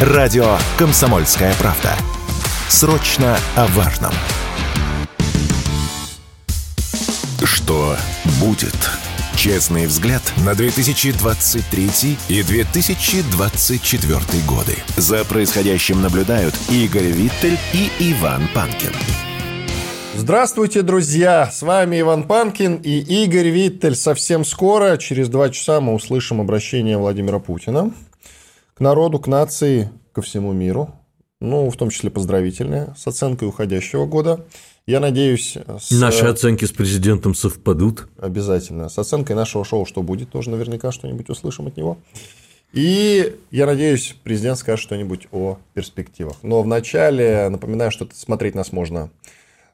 Радио «Комсомольская правда». Срочно о важном. Что будет? Честный взгляд на 2023 и 2024 годы. За происходящим наблюдают Игорь Виттель и Иван Панкин. Здравствуйте, друзья! С вами Иван Панкин и Игорь Виттель. Совсем скоро, через два часа, мы услышим обращение Владимира Путина к народу, к нации, ко всему миру. Ну, в том числе поздравительное, с оценкой уходящего года. Я надеюсь... С... Наши оценки с президентом совпадут. Обязательно. С оценкой нашего шоу «Что будет?» тоже наверняка что-нибудь услышим от него. И я надеюсь, президент скажет что-нибудь о перспективах. Но вначале напоминаю, что смотреть нас можно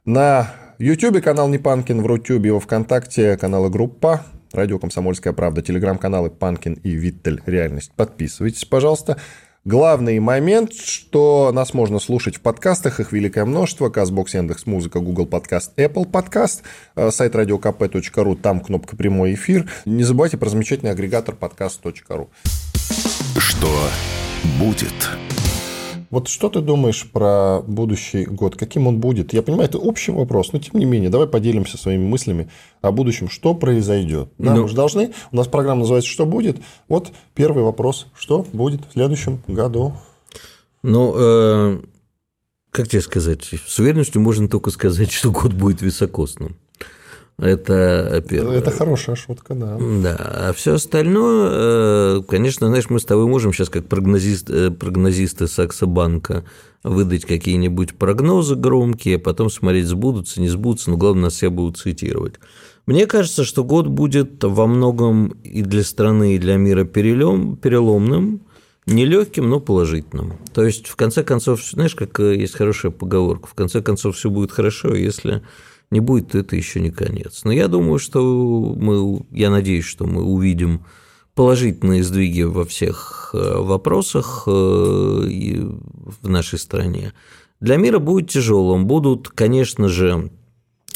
на YouTube канал Непанкин, в Рутюбе, во Вконтакте каналы Группа, Радио Комсомольская правда, телеграм-каналы Панкин и Виттель Реальность. Подписывайтесь, пожалуйста. Главный момент, что нас можно слушать в подкастах, их великое множество, Казбокс, Яндекс Музыка, Google Подкаст, Apple Подкаст, э, сайт radiokp.ru, там кнопка «Прямой эфир». Не забывайте про замечательный агрегатор подкаст.ру. Что будет? Вот что ты думаешь про будущий год? Каким он будет? Я понимаю, это общий вопрос, но тем не менее, давай поделимся своими мыслями о будущем. Что произойдет? Да, ну... же должны. У нас программа называется «Что будет?». Вот первый вопрос. Что будет в следующем году? Ну, э, как тебе сказать? С уверенностью можно только сказать, что год будет високосным. Это первое. Это хорошая шутка, да. Да. А все остальное, э, конечно, знаешь, мы с тобой можем сейчас как прогнозист, э, прогнозисты Саксобанка выдать какие-нибудь прогнозы громкие, а потом смотреть, сбудутся, не сбудутся, но главное, нас все будут цитировать. Мне кажется, что год будет во многом и для страны, и для мира перелом, переломным, нелегким, но положительным. То есть, в конце концов, знаешь, как э, есть хорошая поговорка, в конце концов, все будет хорошо, если не будет, то это еще не конец. Но я думаю, что мы, я надеюсь, что мы увидим положительные сдвиги во всех э, вопросах э, в нашей стране. Для мира будет тяжелым. Будут, конечно же,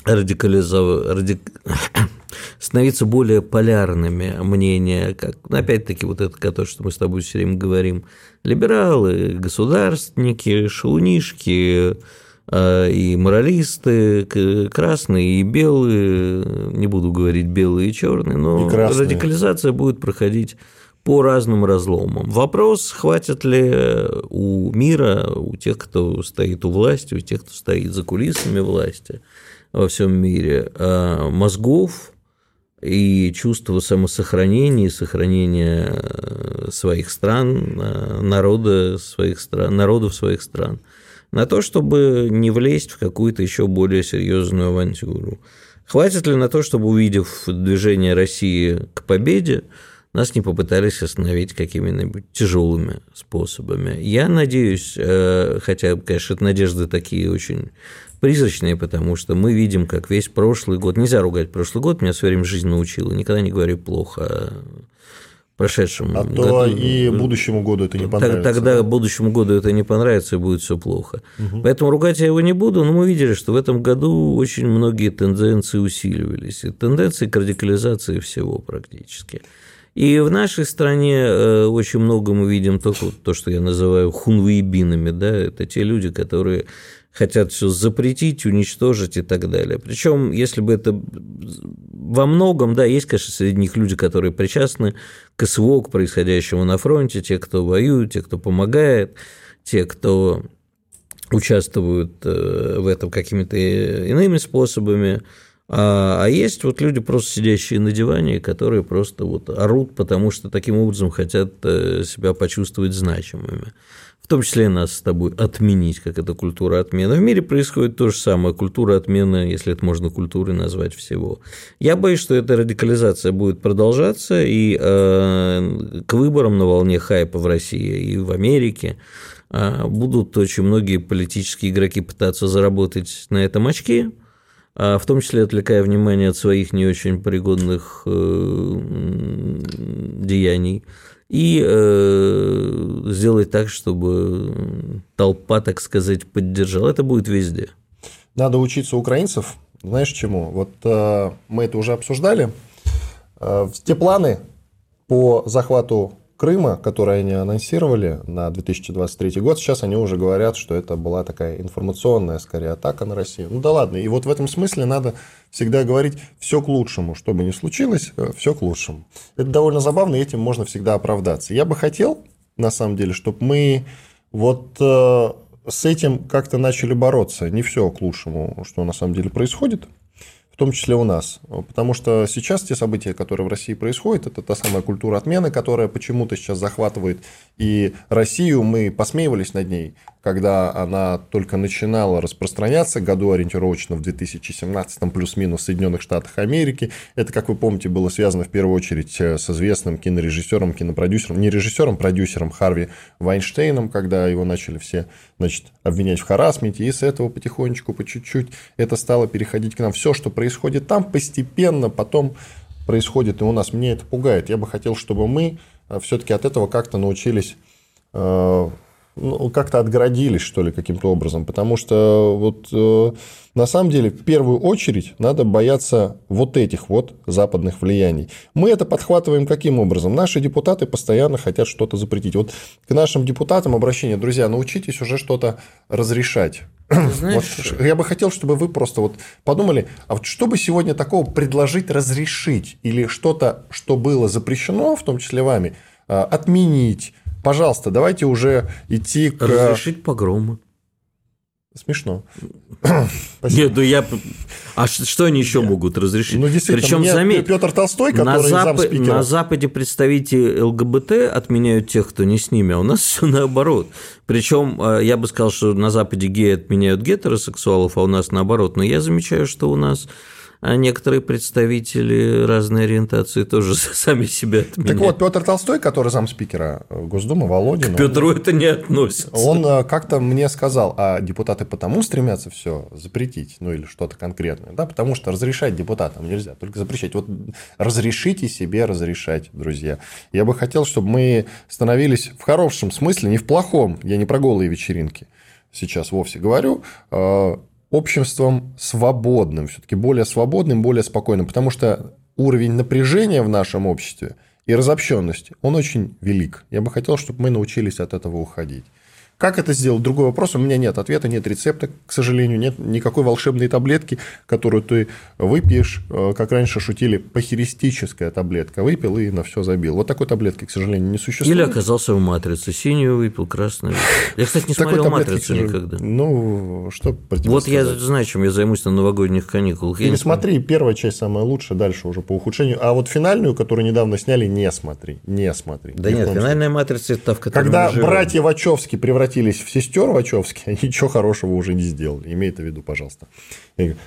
радикализов... радик... становиться более полярными мнения, как, ну, опять-таки, вот это, то, что мы с тобой все время говорим, либералы, государственники, шелунишки, и моралисты, красные и белые, не буду говорить белые и черные, но радикализация будет проходить по разным разломам. Вопрос, хватит ли у мира, у тех, кто стоит у власти, у тех, кто стоит за кулисами власти во всем мире, а, мозгов и чувства самосохранения, сохранения своих стран, а, народа своих стран, народов своих стран – на то, чтобы не влезть в какую-то еще более серьезную авантюру. Хватит ли на то, чтобы, увидев движение России к победе, нас не попытались остановить какими-нибудь тяжелыми способами. Я надеюсь, э, хотя, конечно, надежды такие очень призрачные, потому что мы видим, как весь прошлый год, нельзя ругать прошлый год, меня все время жизнь научила, никогда не говори плохо прошедшем а году. то и будущему году это не понравится. Тогда да? будущему году это не понравится и будет все плохо. Угу. Поэтому ругать я его не буду, но мы видели, что в этом году очень многие тенденции усиливались. И тенденции к радикализации всего практически. И в нашей стране э, очень много мы видим только то, что я называю хунвейбинами, да, это те люди, которые хотят все запретить, уничтожить и так далее. Причем, если бы это во многом, да, есть, конечно, среди них люди, которые причастны к СВО, к происходящему на фронте, те, кто воюет, те, кто помогает, те, кто участвуют э, в этом какими-то иными способами. А, а есть вот люди, просто сидящие на диване, которые просто вот орут, потому что таким образом хотят э, себя почувствовать значимыми в том числе нас с тобой отменить, как это культура отмены. В мире происходит то же самое, культура отмены, если это можно культурой назвать всего. Я боюсь, что эта радикализация будет продолжаться, и э, к выборам на волне хайпа в России и в Америке э, будут очень многие политические игроки пытаться заработать на этом очки, а в том числе отвлекая внимание от своих не очень пригодных э, деяний и э, сделать так, чтобы толпа, так сказать, поддержала. Это будет везде. Надо учиться украинцев. Знаешь чему? Вот э, мы это уже обсуждали. Э, те планы по захвату Крыма, который они анонсировали на 2023 год, сейчас они уже говорят, что это была такая информационная, скорее, атака на Россию. Ну да ладно, и вот в этом смысле надо всегда говорить все к лучшему, что бы ни случилось, э, все к лучшему. Это довольно забавно, и этим можно всегда оправдаться. Я бы хотел, на самом деле, чтобы мы вот э, с этим как-то начали бороться. Не все к лучшему, что на самом деле происходит том числе у нас. Потому что сейчас те события, которые в России происходят, это та самая культура отмены, которая почему-то сейчас захватывает и Россию. Мы посмеивались над ней, когда она только начинала распространяться, году ориентировочно в 2017 плюс-минус в Соединенных Штатах Америки. Это, как вы помните, было связано в первую очередь э, с известным кинорежиссером, кинопродюсером, не режиссером, продюсером Харви Вайнштейном, когда его начали все значит, обвинять в харасменте, и с этого потихонечку, по чуть-чуть это стало переходить к нам. Все, что происходит там, постепенно потом происходит и у нас. Мне это пугает. Я бы хотел, чтобы мы э, все-таки от этого как-то научились э, ну, как-то отгородились, что ли, каким-то образом. Потому что вот э, на самом деле в первую очередь надо бояться вот этих вот западных влияний. Мы это подхватываем каким образом? Наши депутаты постоянно хотят что-то запретить. Вот к нашим депутатам обращение, друзья, научитесь уже что-то разрешать. Знаешь, вот я бы хотел, чтобы вы просто вот подумали, а вот что бы сегодня такого предложить разрешить или что-то, что было запрещено, в том числе вами, э, отменить, пожалуйста, давайте уже идти к... Разрешить погромы. Смешно. Нет, ну я... А что они еще могут разрешить? Ну, действительно, Причем, заметь, Петр Толстой, который на, Запад... на Западе представители ЛГБТ отменяют тех, кто не с ними, а у нас все наоборот. Причем э, я бы сказал, что на Западе геи отменяют гетеросексуалов, а у нас наоборот. Но я замечаю, что у нас а некоторые представители разной ориентации тоже сами себя отменяют. Так вот, Петр Толстой, который замспикера Госдумы, Володин... К Петру он, это не относится. Он э, как-то мне сказал, а депутаты потому стремятся все запретить, ну или что-то конкретное, да, потому что разрешать депутатам нельзя, только запрещать. Вот разрешите себе разрешать, друзья. Я бы хотел, чтобы мы становились в хорошем смысле, не в плохом, я не про голые вечеринки сейчас вовсе говорю, э, обществом свободным, все-таки более свободным, более спокойным, потому что уровень напряжения в нашем обществе и разобщенности, он очень велик. Я бы хотел, чтобы мы научились от этого уходить. Как это сделать? Другой вопрос. У меня нет ответа, нет рецепта, к сожалению, нет никакой волшебной таблетки, которую ты выпьешь, э, как раньше шутили, похеристическая таблетка. Выпил и на все забил. Вот такой таблетки, к сожалению, не существует. Или оказался в матрице. Синюю выпил, красную. Я, кстати, не смотрел матрицу никогда. Ну, что Вот я знаю, чем я займусь на новогодних каникулах. Или смотри, первая часть самая лучшая, дальше уже по ухудшению. А вот финальную, которую недавно сняли, не смотри. Не смотри. Да нет, финальная матрица это в которой Когда братья Вачовски превратились превратились в сестер Вачовски, ничего хорошего уже не сделали. Имей это в виду, пожалуйста.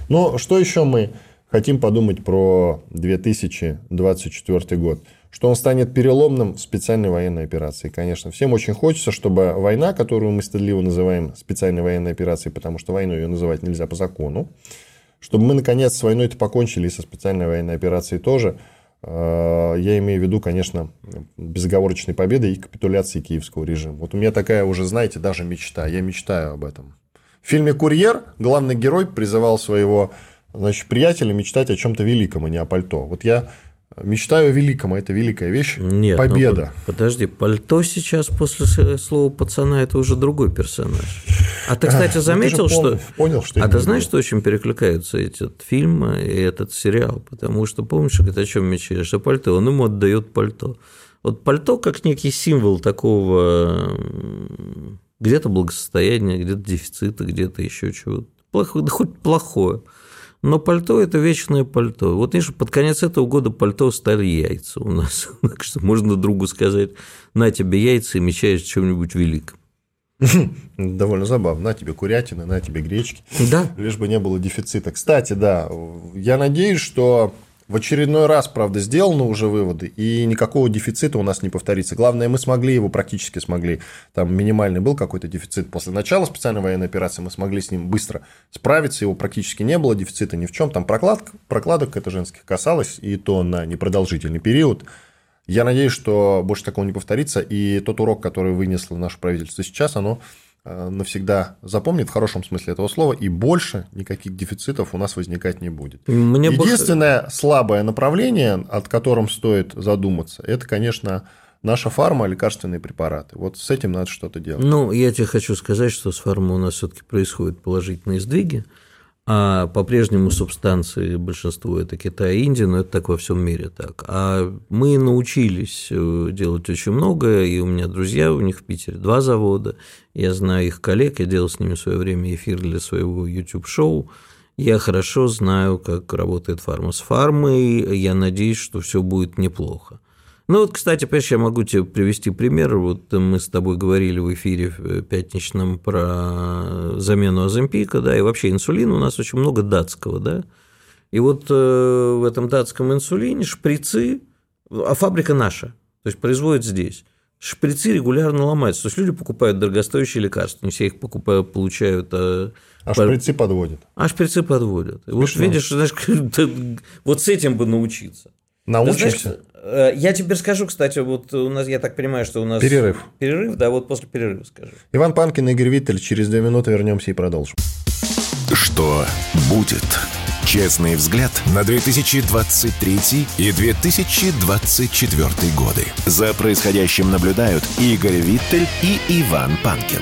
Но что еще мы хотим подумать про 2024 год? Что он станет переломным в специальной военной операции. Конечно, всем очень хочется, чтобы война, которую мы стыдливо называем специальной военной операцией, потому что войну ее называть нельзя по закону, чтобы мы, наконец, с войной-то покончили и со специальной военной операцией тоже – я имею в виду, конечно, безоговорочной победы и капитуляции киевского режима. Вот у меня такая уже, знаете, даже мечта. Я мечтаю об этом. В фильме «Курьер» главный герой призывал своего значит, приятеля мечтать о чем-то великом, а не о пальто. Вот я Мечтаю о великом, а это великая вещь. Нет, ну, победа. Ну, подожди, пальто сейчас после слова пацана это уже другой персонаж. А ты, кстати, заметил, ты что. Понял, что А ты знаешь, что очень перекликаются этот фильм и этот сериал? Потому что помнишь, говорит, о чем мечтаешь? О пальто. Он ему отдает пальто. Вот пальто как некий символ такого где-то благосостояния, где-то дефицита, где-то еще чего-то. Плохое, да хоть плохое. Но пальто – это вечное пальто. Вот, видишь, под конец этого года пальто стали яйца у нас. Так что можно другу сказать, на тебе яйца и мечаешь чем-нибудь великом. Довольно забавно. На тебе курятины, на тебе гречки. Да. Лишь бы не было дефицита. Кстати, да, я надеюсь, что в очередной раз, правда, сделаны уже выводы, и никакого дефицита у нас не повторится. Главное, мы смогли его, практически смогли. Там минимальный был какой-то дефицит. После начала специальной военной операции мы смогли с ним быстро справиться, его практически не было, дефицита ни в чем. Там прокладок, прокладок это женских касалось, и то на непродолжительный период. Я надеюсь, что больше такого не повторится, и тот урок, который вынесло наше правительство сейчас, оно навсегда запомнит в хорошем смысле этого слова, и больше никаких дефицитов у нас возникать не будет. Мне Единственное бы... слабое направление, от котором стоит задуматься, это, конечно, наша фарма – лекарственные препараты. Вот с этим надо что-то делать. Ну, я тебе хочу сказать, что с фармой у нас все-таки происходят положительные сдвиги, а по-прежнему субстанции большинство это Китай и Индия, но это так во всем мире так. А мы научились э, делать очень многое, и у меня друзья, у них в Питере два завода, я знаю их коллег, я делал с ними в свое время эфир для своего YouTube-шоу, я хорошо знаю, как работает фарма с фармой, я надеюсь, что все будет неплохо. Ну вот, кстати, понимаешь, я могу тебе привести пример. Вот мы с тобой говорили в эфире э, пятничном про замену Аземпика, да, и вообще инсулина у нас очень много датского, да. И вот э, в этом датском инсулине шприцы, а фабрика наша, то есть производит здесь. Шприцы регулярно ломаются. То есть люди покупают дорогостоящие лекарства, не все их покупают, получают. А, а шприцы подводят. А шприцы подводят. И вот видишь, знаешь, вот с этим бы научиться. Научимся. Э, я теперь скажу, кстати, вот у нас, я так понимаю, что у нас... Перерыв. Перерыв, да, вот после перерыва скажу. Иван Панкин и Игорь Виттель. Через две минуты вернемся и продолжим. Что будет? Честный взгляд на 2023 и 2024 годы. За происходящим наблюдают Игорь Виттель и Иван Панкин.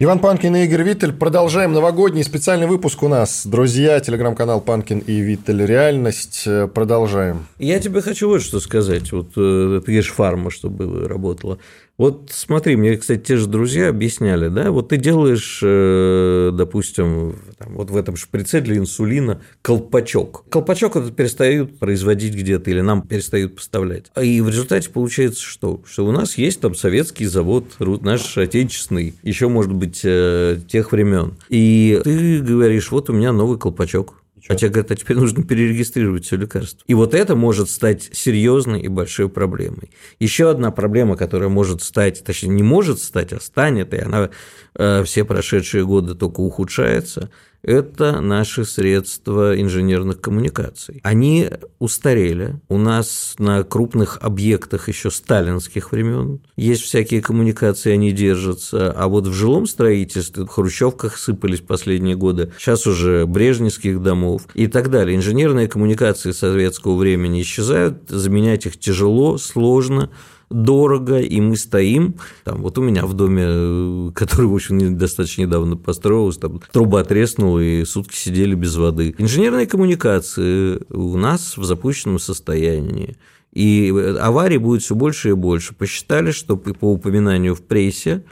Иван Панкин и Игорь Виттель. Продолжаем новогодний специальный выпуск у нас. Друзья, телеграм-канал Панкин и Виттель Реальность. Продолжаем. Я тебе хочу вот что сказать. Вот э, ты говоришь, фарма, чтобы работала. Вот смотри, мне, кстати, те же друзья объясняли, да, вот ты делаешь, э, допустим, вот в этом шприце для инсулина колпачок. Колпачок этот перестают производить где-то или нам перестают поставлять. И в результате получается что? Что у нас есть там советский завод, наш отечественный, еще может быть э, тех времен. И ты говоришь, вот у меня новый колпачок. А тебе говорят, а теперь нужно перерегистрировать все лекарство. И вот это может стать серьезной и большой проблемой. Еще одна проблема, которая может стать, точнее, не может стать, а станет, и она э, все прошедшие годы только ухудшается, это наши средства инженерных коммуникаций. Они устарели. У нас на крупных объектах еще сталинских времен есть всякие коммуникации, они держатся. А вот в жилом строительстве, в хрущевках сыпались последние годы, сейчас уже брежневских домов и так далее. Инженерные коммуникации советского времени исчезают, заменять их тяжело, сложно дорого, и мы стоим, там, вот у меня в доме, э, который, в общем, достаточно недавно построился, там труба треснула, и сутки сидели без воды. Инженерные коммуникации у нас в запущенном состоянии. И аварий будет все больше и больше. Посчитали, что по упоминанию в прессе,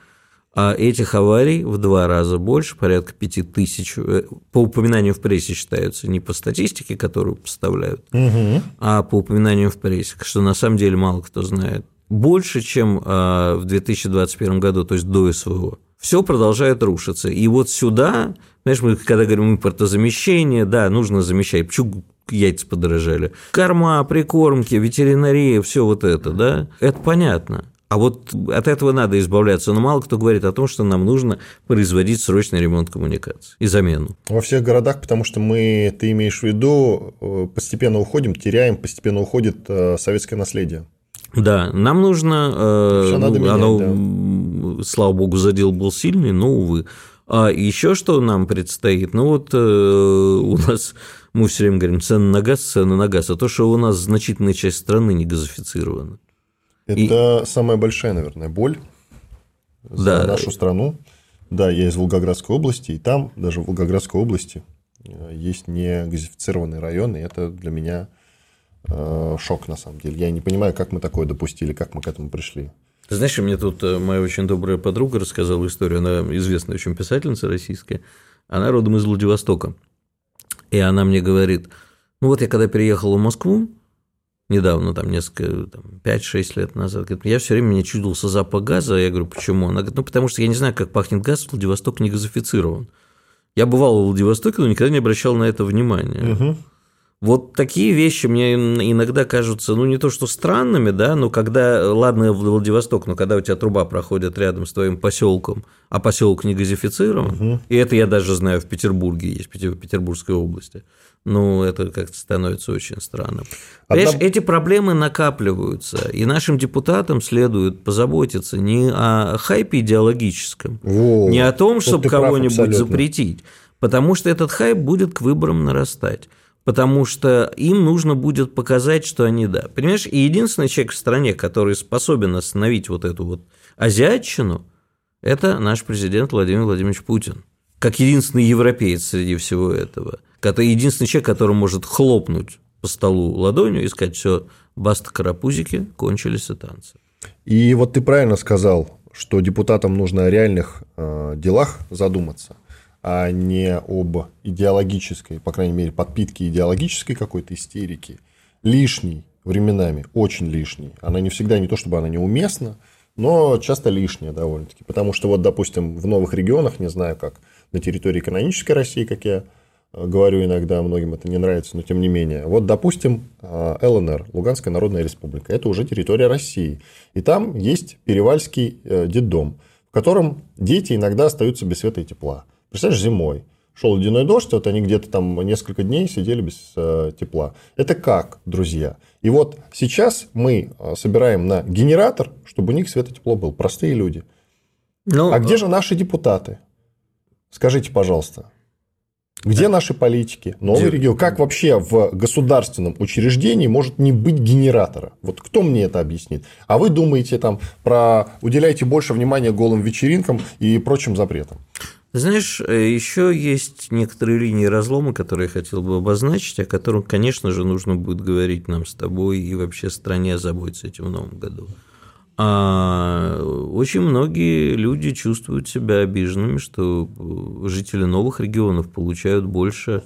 а этих аварий в два раза больше, порядка пяти тысяч, э, по упоминанию в прессе считаются, не по статистике, которую поставляют, угу. а по упоминанию в прессе, что на самом деле мало кто знает больше, чем а, в 2021 году, то есть до СВО. Все продолжает рушиться. И вот сюда, знаешь, мы когда говорим импортозамещение, да, нужно замещать. Почему яйца подорожали? Корма, прикормки, ветеринария, все вот это, да, это понятно. А вот от этого надо избавляться. Но мало кто говорит о том, что нам нужно производить срочный ремонт коммуникаций и замену. Во всех городах, потому что мы, ты имеешь в виду, э, постепенно уходим, теряем, постепенно уходит э, советское наследие. Да, нам нужно, э, надо менять, оно, да. слава богу, задел был сильный, но увы. А еще что нам предстоит? Ну вот э, у нас мы все время говорим цены на газ, цены на газ, а то, что у нас значительная часть страны не газифицирована. Это и... самая большая, наверное, боль за да. нашу страну. Да, я из Волгоградской области, и там, даже в Волгоградской области, э, есть не газифицированные районы, и это для меня Э, шок, на самом деле. Я не понимаю, как мы такое допустили, как мы к этому пришли. Ты знаешь, мне тут э, моя очень добрая подруга рассказала историю, она известная очень писательница российская, она родом из Владивостока. И она мне говорит, ну вот я когда переехала в Москву, недавно, там несколько, там, 5-6 лет назад, говорит, я все время мне чудился запах газа, я говорю, почему? Она говорит, ну потому что я не знаю, как пахнет газ, Владивосток не газифицирован. Я бывал в Владивостоке, но никогда не обращал на это внимания. Угу. Вот такие вещи мне иногда кажутся, ну, не то что странными, да, но когда, ладно, Владивосток, но когда у тебя труба проходит рядом с твоим поселком, а поселок не газифицирован, угу. и это я даже знаю в Петербурге есть, в Петербургской области, ну, это как-то становится очень странным. Одна... эти проблемы накапливаются, и нашим депутатам следует позаботиться не о хайпе идеологическом, Во, не о том, чтобы кого-нибудь запретить, потому что этот хайп будет к выборам нарастать. Потому что им нужно будет показать, что они да. Понимаешь, и единственный человек в стране, который способен остановить вот эту вот азиатчину, это наш президент Владимир Владимирович Путин. Как единственный европеец среди всего этого. Это единственный человек, который может хлопнуть по столу ладонью и сказать, все, баста карапузики, кончились и танцы. И вот ты правильно сказал, что депутатам нужно о реальных э, делах задуматься, а не об идеологической, по крайней мере, подпитке идеологической какой-то истерики. Лишней временами, очень лишней. Она не всегда, не то чтобы она неуместна, но часто лишняя довольно-таки. Потому что вот, допустим, в новых регионах, не знаю как, на территории канонической России, как я э, говорю иногда, многим это не нравится, но тем не менее. Вот, допустим, э, ЛНР, Луганская Народная Республика, это уже территория России. И там есть Перевальский э, детдом, в котором дети иногда остаются без света и тепла. Представляешь, зимой шел ледяной дождь, вот они где-то там несколько дней сидели без э, тепла. Это как, друзья? И вот сейчас мы собираем на генератор, чтобы у них свет и тепло был. Простые люди. Ну, а где же наши депутаты? Скажите, пожалуйста, где наши политики? Новый регион. Как вообще в государственном учреждении может не быть генератора? Вот кто мне это объяснит? А вы думаете там про уделяйте больше внимания голым вечеринкам и прочим запретам? Знаешь, э, еще есть некоторые линии разлома, которые я хотел бы обозначить, о которых, конечно же, нужно будет говорить нам с тобой и вообще стране заботиться этим в новом году. А очень многие люди чувствуют себя обиженными, что жители новых регионов получают больше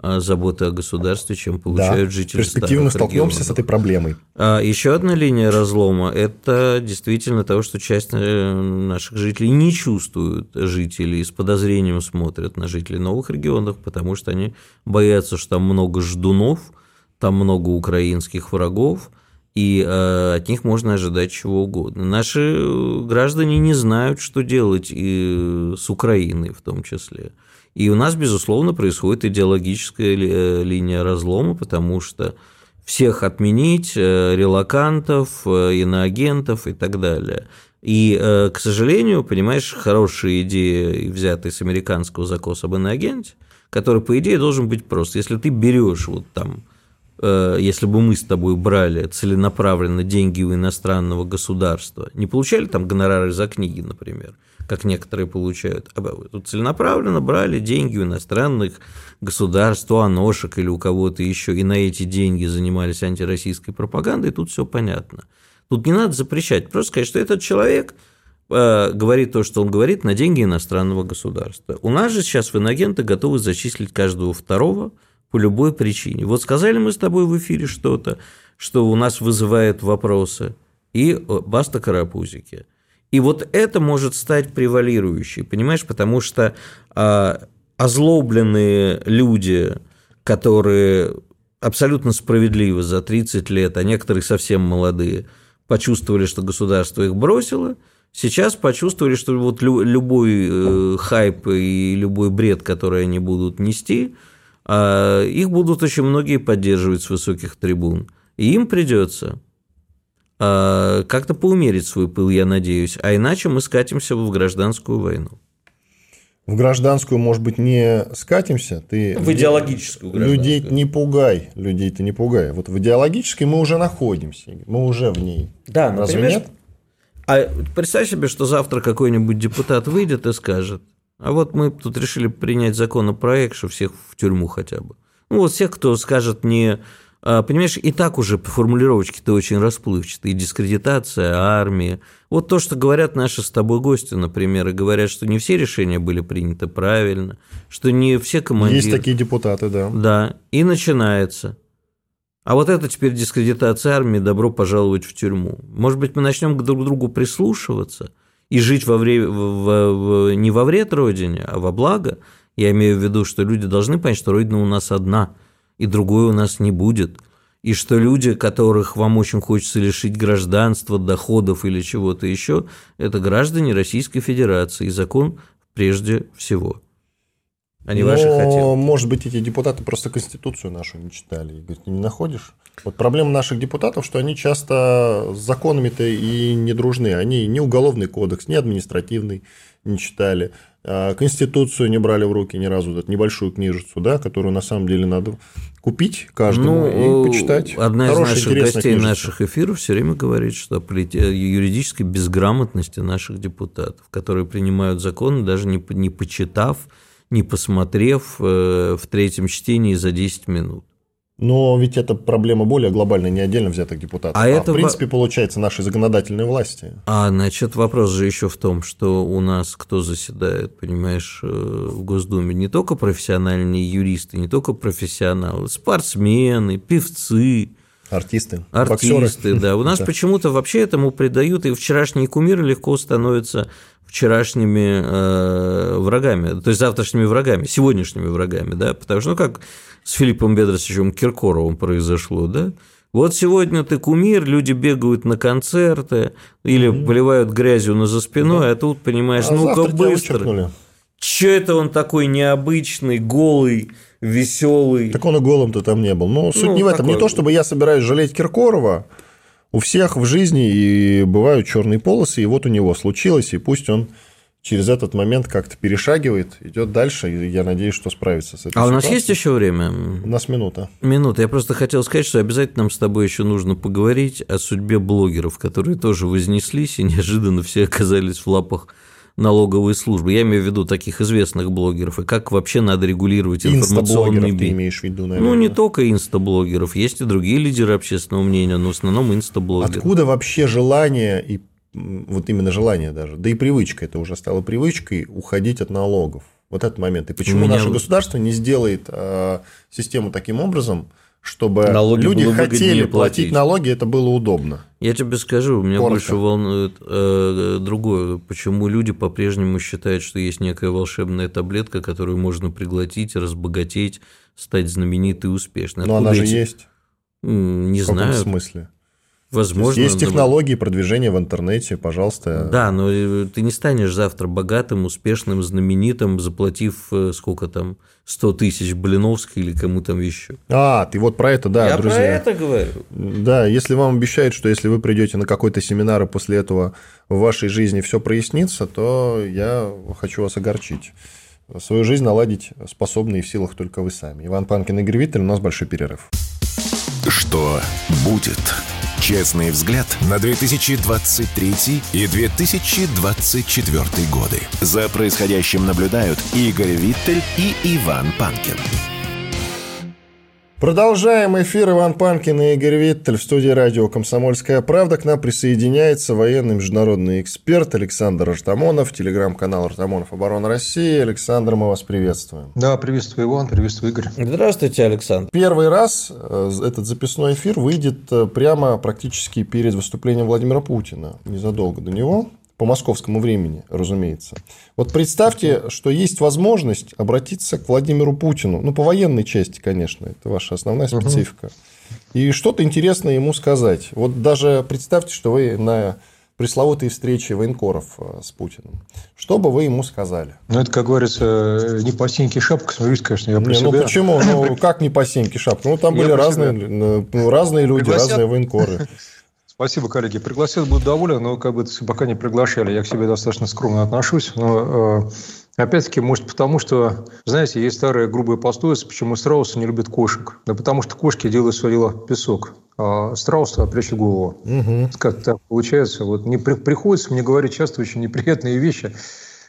заботы о государстве, чем получают да, жители перспективно мы столкнемся регионов. с этой проблемой. А еще одна линия разлома – это действительно того, что часть э, наших жителей не чувствуют жителей, с подозрением смотрят на жителей новых регионов, потому что они боятся, что там много ждунов, там много украинских врагов, и э, от них можно ожидать чего угодно. Наши э, граждане не знают, что делать и с Украиной в том числе. И у нас, безусловно, происходит идеологическая э, линия разлома, потому что всех отменить, релакантов, иноагентов и так далее. И, к сожалению, понимаешь, хорошие идеи, взятые с американского закоса об иноагенте, который, по идее, должен быть прост. Если ты берешь вот там Э, если бы мы с тобой брали целенаправленно деньги у иностранного государства, не получали там гонорары за книги, например, как некоторые получают, а целенаправленно брали деньги у иностранных государств, у аношек или у кого-то еще, и на эти деньги занимались антироссийской пропагандой, тут все понятно. Тут не надо запрещать, просто сказать, что этот человек э, говорит то, что он говорит, на деньги иностранного государства. У нас же сейчас в инагенты готовы зачислить каждого второго – по любой причине. Вот сказали мы с тобой в эфире что-то, что у нас вызывает вопросы, и баста карапузики. И вот это может стать превалирующей, понимаешь, потому что а, озлобленные люди, которые абсолютно справедливо за 30 лет, а некоторые совсем молодые, почувствовали, что государство их бросило, сейчас почувствовали, что вот любой э, хайп и любой бред, который они будут нести – а их будут очень многие поддерживать с высоких трибун. И им придется как-то поумерить свой пыл, я надеюсь. А иначе мы скатимся в гражданскую войну. В гражданскую, может быть, не скатимся. Ты в идеологическую. Людей не пугай. Людей ты не пугай. Вот в идеологической мы уже находимся. Мы уже в ней. Да, Разве нет? А представь себе, что завтра какой-нибудь депутат выйдет и скажет – а вот мы тут решили принять законопроект, что всех в тюрьму хотя бы. Ну, вот всех, кто скажет не... А, понимаешь, и так уже формулировочки-то очень расплывчатые. дискредитация, армия. Вот то, что говорят наши с тобой гости, например, и говорят, что не все решения были приняты правильно, что не все командиры... Есть такие депутаты, да. Да, и начинается. А вот это теперь дискредитация армии, добро пожаловать в тюрьму. Может быть, мы начнем друг к другу прислушиваться – и жить во вре... в... В... не во вред Родине, а во благо, я имею в виду, что люди должны понять, что Родина у нас одна, и другой у нас не будет. И что люди, которых вам очень хочется лишить гражданства, доходов или чего-то еще, это граждане Российской Федерации, и закон прежде всего. Они Но, ваши хотели. Может быть, эти депутаты просто Конституцию нашу не читали. И говорит, не находишь? Вот проблема наших депутатов, что они часто с законами-то и не дружны. Они ни уголовный кодекс, ни административный не читали. А, Конституцию не брали в руки ни разу, эту небольшую книжицу, да, которую на самом деле надо купить каждому ну, и почитать. Одна из наших гостей книжица. наших эфиров все время говорит, что о юридической безграмотности наших депутатов, которые принимают законы, даже не, не почитав, не посмотрев э, в третьем чтении за 10 минут. Но ведь это проблема более глобальная, не отдельно взятых депутатов. А, а это в принципе, получается, нашей законодательной власти. А, значит, вопрос же еще в том, что у нас кто заседает, понимаешь, э, в Госдуме, не только профессиональные юристы, не только профессионалы, спортсмены, певцы, Артисты. Артисты, боксеры. да. У нас почему-то вообще этому придают, и вчерашние кумиры легко становятся вчерашними э, врагами, то есть завтрашними врагами, сегодняшними врагами, да, потому что, ну, как с Филиппом Бедросовичем Киркоровым произошло, да, вот сегодня ты кумир, люди бегают на концерты или mm-hmm. поливают грязью на за спиной, да. а тут, понимаешь, а ну-ка быстро. Че это он такой необычный, голый, веселый? Так он и голым-то там не был. Но суть ну, не в этом. Не то, чтобы я собираюсь жалеть Киркорова, у всех в жизни и бывают черные полосы, и вот у него случилось, и пусть он через этот момент как-то перешагивает, идет дальше, и я надеюсь, что справится с этим. А у нас есть еще время? У нас минута. Минута. Я просто хотел сказать, что обязательно нам с тобой еще нужно поговорить о судьбе блогеров, которые тоже вознеслись и неожиданно все оказались в лапах налоговой службы. Я имею в виду таких известных блогеров, и как вообще надо регулировать информационный ты имеешь в виду, наверное. Ну, не только инстаблогеров, есть и другие лидеры общественного мнения, но в основном инстаблогеры. Откуда вообще желание и вот именно желание даже, да и привычка, это уже стало привычкой уходить от налогов. Вот этот момент. И почему Меня... наше государство не сделает э, систему таким образом, чтобы налоги люди хотели платить. платить налоги, это было удобно. Я тебе скажу, меня Коротко. больше волнует э, другое. Почему люди по-прежнему считают, что есть некая волшебная таблетка, которую можно приглотить, разбогатеть, стать знаменитой и успешной? Но она же эти... есть. Не в знаю. В смысле? Возможно. Есть технологии продвижения в интернете, пожалуйста. Да, но э, ты не станешь завтра богатым, успешным, знаменитым, заплатив э, сколько там, 100 тысяч Блиновской или кому там еще. А, ты вот про это, да, Я друзья. Я про это говорю. Да, если вам обещают, что если вы придете на какой-то семинар, и после этого в вашей жизни все прояснится, то я хочу вас огорчить. Свою жизнь наладить способны и в силах только вы сами. Иван Панкин и Игорь Виттель, у нас большой перерыв. Что будет? Честный взгляд на 2023 и 2024 годы. За происходящим наблюдают Игорь Виттель и Иван Панкин. Продолжаем эфир. Иван Панкин и Игорь Виттель в студии радио «Комсомольская правда». К нам присоединяется военный международный эксперт Александр Артамонов, телеграм-канал «Артамонов. Оборона России». Александр, мы вас приветствуем. Да, приветствую, Иван, приветствую, Игорь. Здравствуйте, Александр. Первый раз э, этот записной эфир выйдет э, прямо практически перед выступлением Владимира Путина, незадолго до него по московскому времени, разумеется. Вот представьте, что есть возможность обратиться к Владимиру Путину, ну, по военной части, конечно, это ваша основная специфика, угу. и что-то интересное ему сказать. Вот даже представьте, что вы на пресловутой встрече военкоров э, с Путиным. Что бы вы ему сказали? Ну, это, как говорится, не по сеньке шапка, смотрите, конечно, я про не, себя. Ну, почему? Ну, как не по сеньке шапка? Ну, там были разные, ну, разные люди, разные военкоры. Спасибо, коллеги. Пригласил, буду доволен, но как бы пока не приглашали. Я к себе достаточно скромно отношусь. Но э, Опять-таки, может, потому что, знаете, есть старая грубая пословица, почему страусы не любят кошек. Да потому что кошки делают свое дело песок, а страусы прячут голову. Угу. Как так получается? Вот не при, приходится мне говорить часто очень неприятные вещи,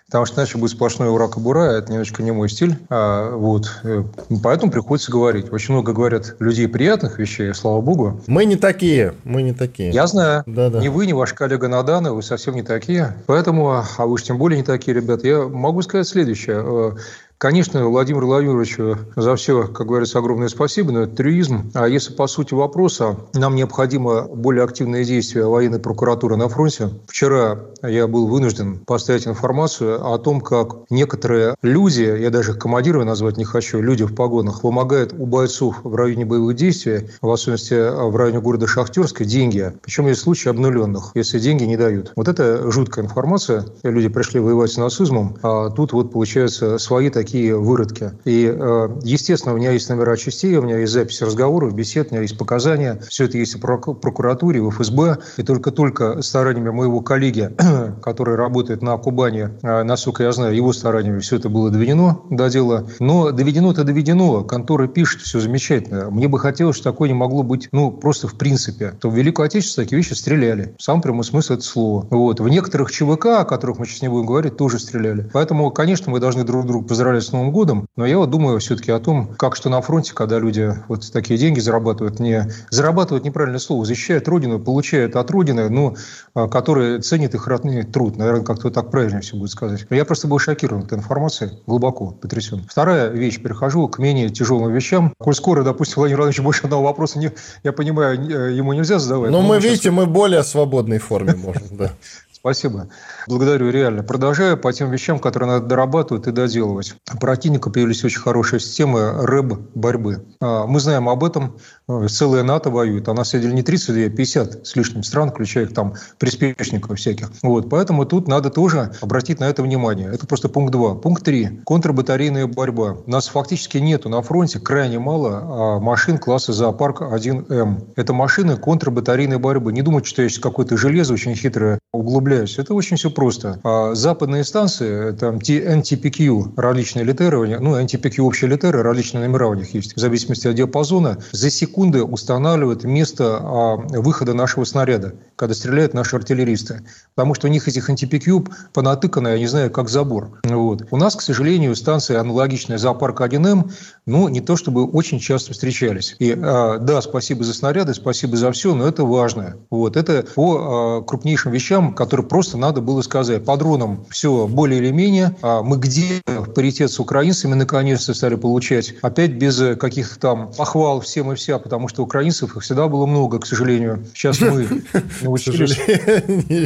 потому что иначе будет сплошной ура бура это немножечко не мой стиль. А, вот. Э, поэтому приходится говорить. Очень много говорят людей приятных вещей, слава богу. Мы не такие, мы не такие. Я знаю. Да, да. Ни вы, ни ваш коллега Надана, вы совсем не такие. Поэтому, а вы уж тем более не такие, ребята. Я могу сказать следующее. Конечно, Владимиру Владимировичу за все, как говорится, огромное спасибо, но это трюизм. А если по сути вопроса, нам необходимо более активное действие военной прокуратуры на фронте. Вчера я был вынужден поставить информацию о том, как некоторые люди, я даже их командирами назвать не хочу, люди в погонах, помогают у бойцов в районе боевых действий, в особенности в районе города Шахтерска, деньги. Причем есть случаи обнуленных, если деньги не дают. Вот это жуткая информация. Люди пришли воевать с нацизмом, а тут вот получается свои такие такие выродки. И, э, естественно, у меня есть номера частей, у меня есть записи разговоров, бесед, у меня есть показания. Все это есть в прокуратуре, в ФСБ. И только-только стараниями моего коллеги, который работает на Кубани, э, насколько я знаю, его стараниями все это было доведено до дела. Но доведено-то доведено. Контора пишет, все замечательно. Мне бы хотелось, что такое не могло быть, ну, просто в принципе. То в Великую Отечество такие вещи стреляли. Сам прямой смысл этого слова. Вот. В некоторых ЧВК, о которых мы сейчас не будем говорить, тоже стреляли. Поэтому, конечно, мы должны друг друга поздравлять с Новым годом, но я вот думаю все-таки о том, как что на фронте, когда люди вот такие деньги зарабатывают, не зарабатывают неправильное слово, защищают Родину, получают от Родины, ну, а, которые ценят их родной труд. Наверное, как-то так правильно все будет сказать. Но я просто был шокирован этой информацией, глубоко потрясен. Вторая вещь, перехожу к менее тяжелым вещам. Коль скоро, допустим, Владимир Владимирович больше одного вопроса, не, я понимаю, э, ему нельзя задавать. Но, но мы, сейчас... видите, мы более свободной форме можем, да. Спасибо. Благодарю, реально. Продолжаю по тем вещам, которые надо дорабатывать и доделывать. У противника появились очень хорошие системы рэб борьбы. А, мы знаем об этом. А, целая НАТО воюет. А нас сидели не 32, а 50 с лишним стран, включая их там приспешников всяких. Вот. Поэтому тут надо тоже обратить на это внимание. Это просто пункт 2. Пункт 3. Контрбатарейная борьба. Нас фактически нету на фронте крайне мало машин класса зоопарк 1М. Это машины контрбатарейной борьбы. Не думайте, что есть какое-то железо очень хитрое, углубленное углубляюсь. Это очень все просто. А западные станции, там NTPQ, различные литерирования, ну, NTPQ общие литеры, различные номера у них есть, в зависимости от диапазона, за секунды устанавливают место а, выхода нашего снаряда, когда стреляют наши артиллеристы. Потому что у них этих NTPQ понатыкано, я не знаю, как забор. Вот. У нас, к сожалению, станции аналогичные зоопарк 1М, ну, не то чтобы очень часто встречались. И а, да, спасибо за снаряды, спасибо за все, но это важно. Вот. Это по крупнейшим вещам, которые который просто надо было сказать. По дронам все более или менее. А мы где паритет с украинцами наконец-то стали получать. Опять без каких-то там похвал всем и вся, потому что украинцев их всегда было много, к сожалению. Сейчас мы научились.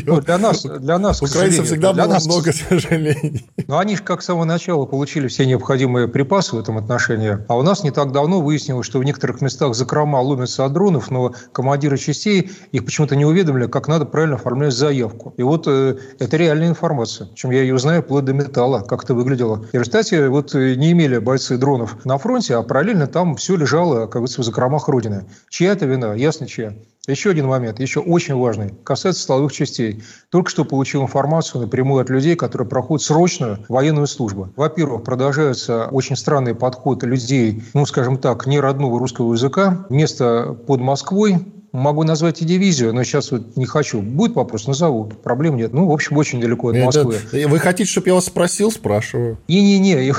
Ну, для нас, для нас, Украинцев всегда было много, к сожалению. Но они же как с самого начала получили все необходимые припасы в этом отношении. А у нас не так давно выяснилось, что в некоторых местах закрома ломятся от дронов, но командиры частей их почему-то не уведомили, как надо правильно оформлять заявку. И и вот э, это реальная информация. Причем я ее знаю вплоть до металла, как это выглядело. И в результате вот э, не имели бойцы дронов на фронте, а параллельно там все лежало, как говорится, в закромах Родины. Чья это вина? Ясно, чья. Еще один момент, еще очень важный, касается столовых частей. Только что получил информацию напрямую от людей, которые проходят срочную военную службу. Во-первых, продолжается очень странный подход людей, ну, скажем так, не родного русского языка. Место под Москвой, Могу назвать и дивизию, но сейчас вот не хочу. Будет вопрос, назову. Проблем нет. Ну, в общем, очень далеко от Москвы. Это, вы хотите, чтобы я вас спросил? Спрашиваю. Не-не-не,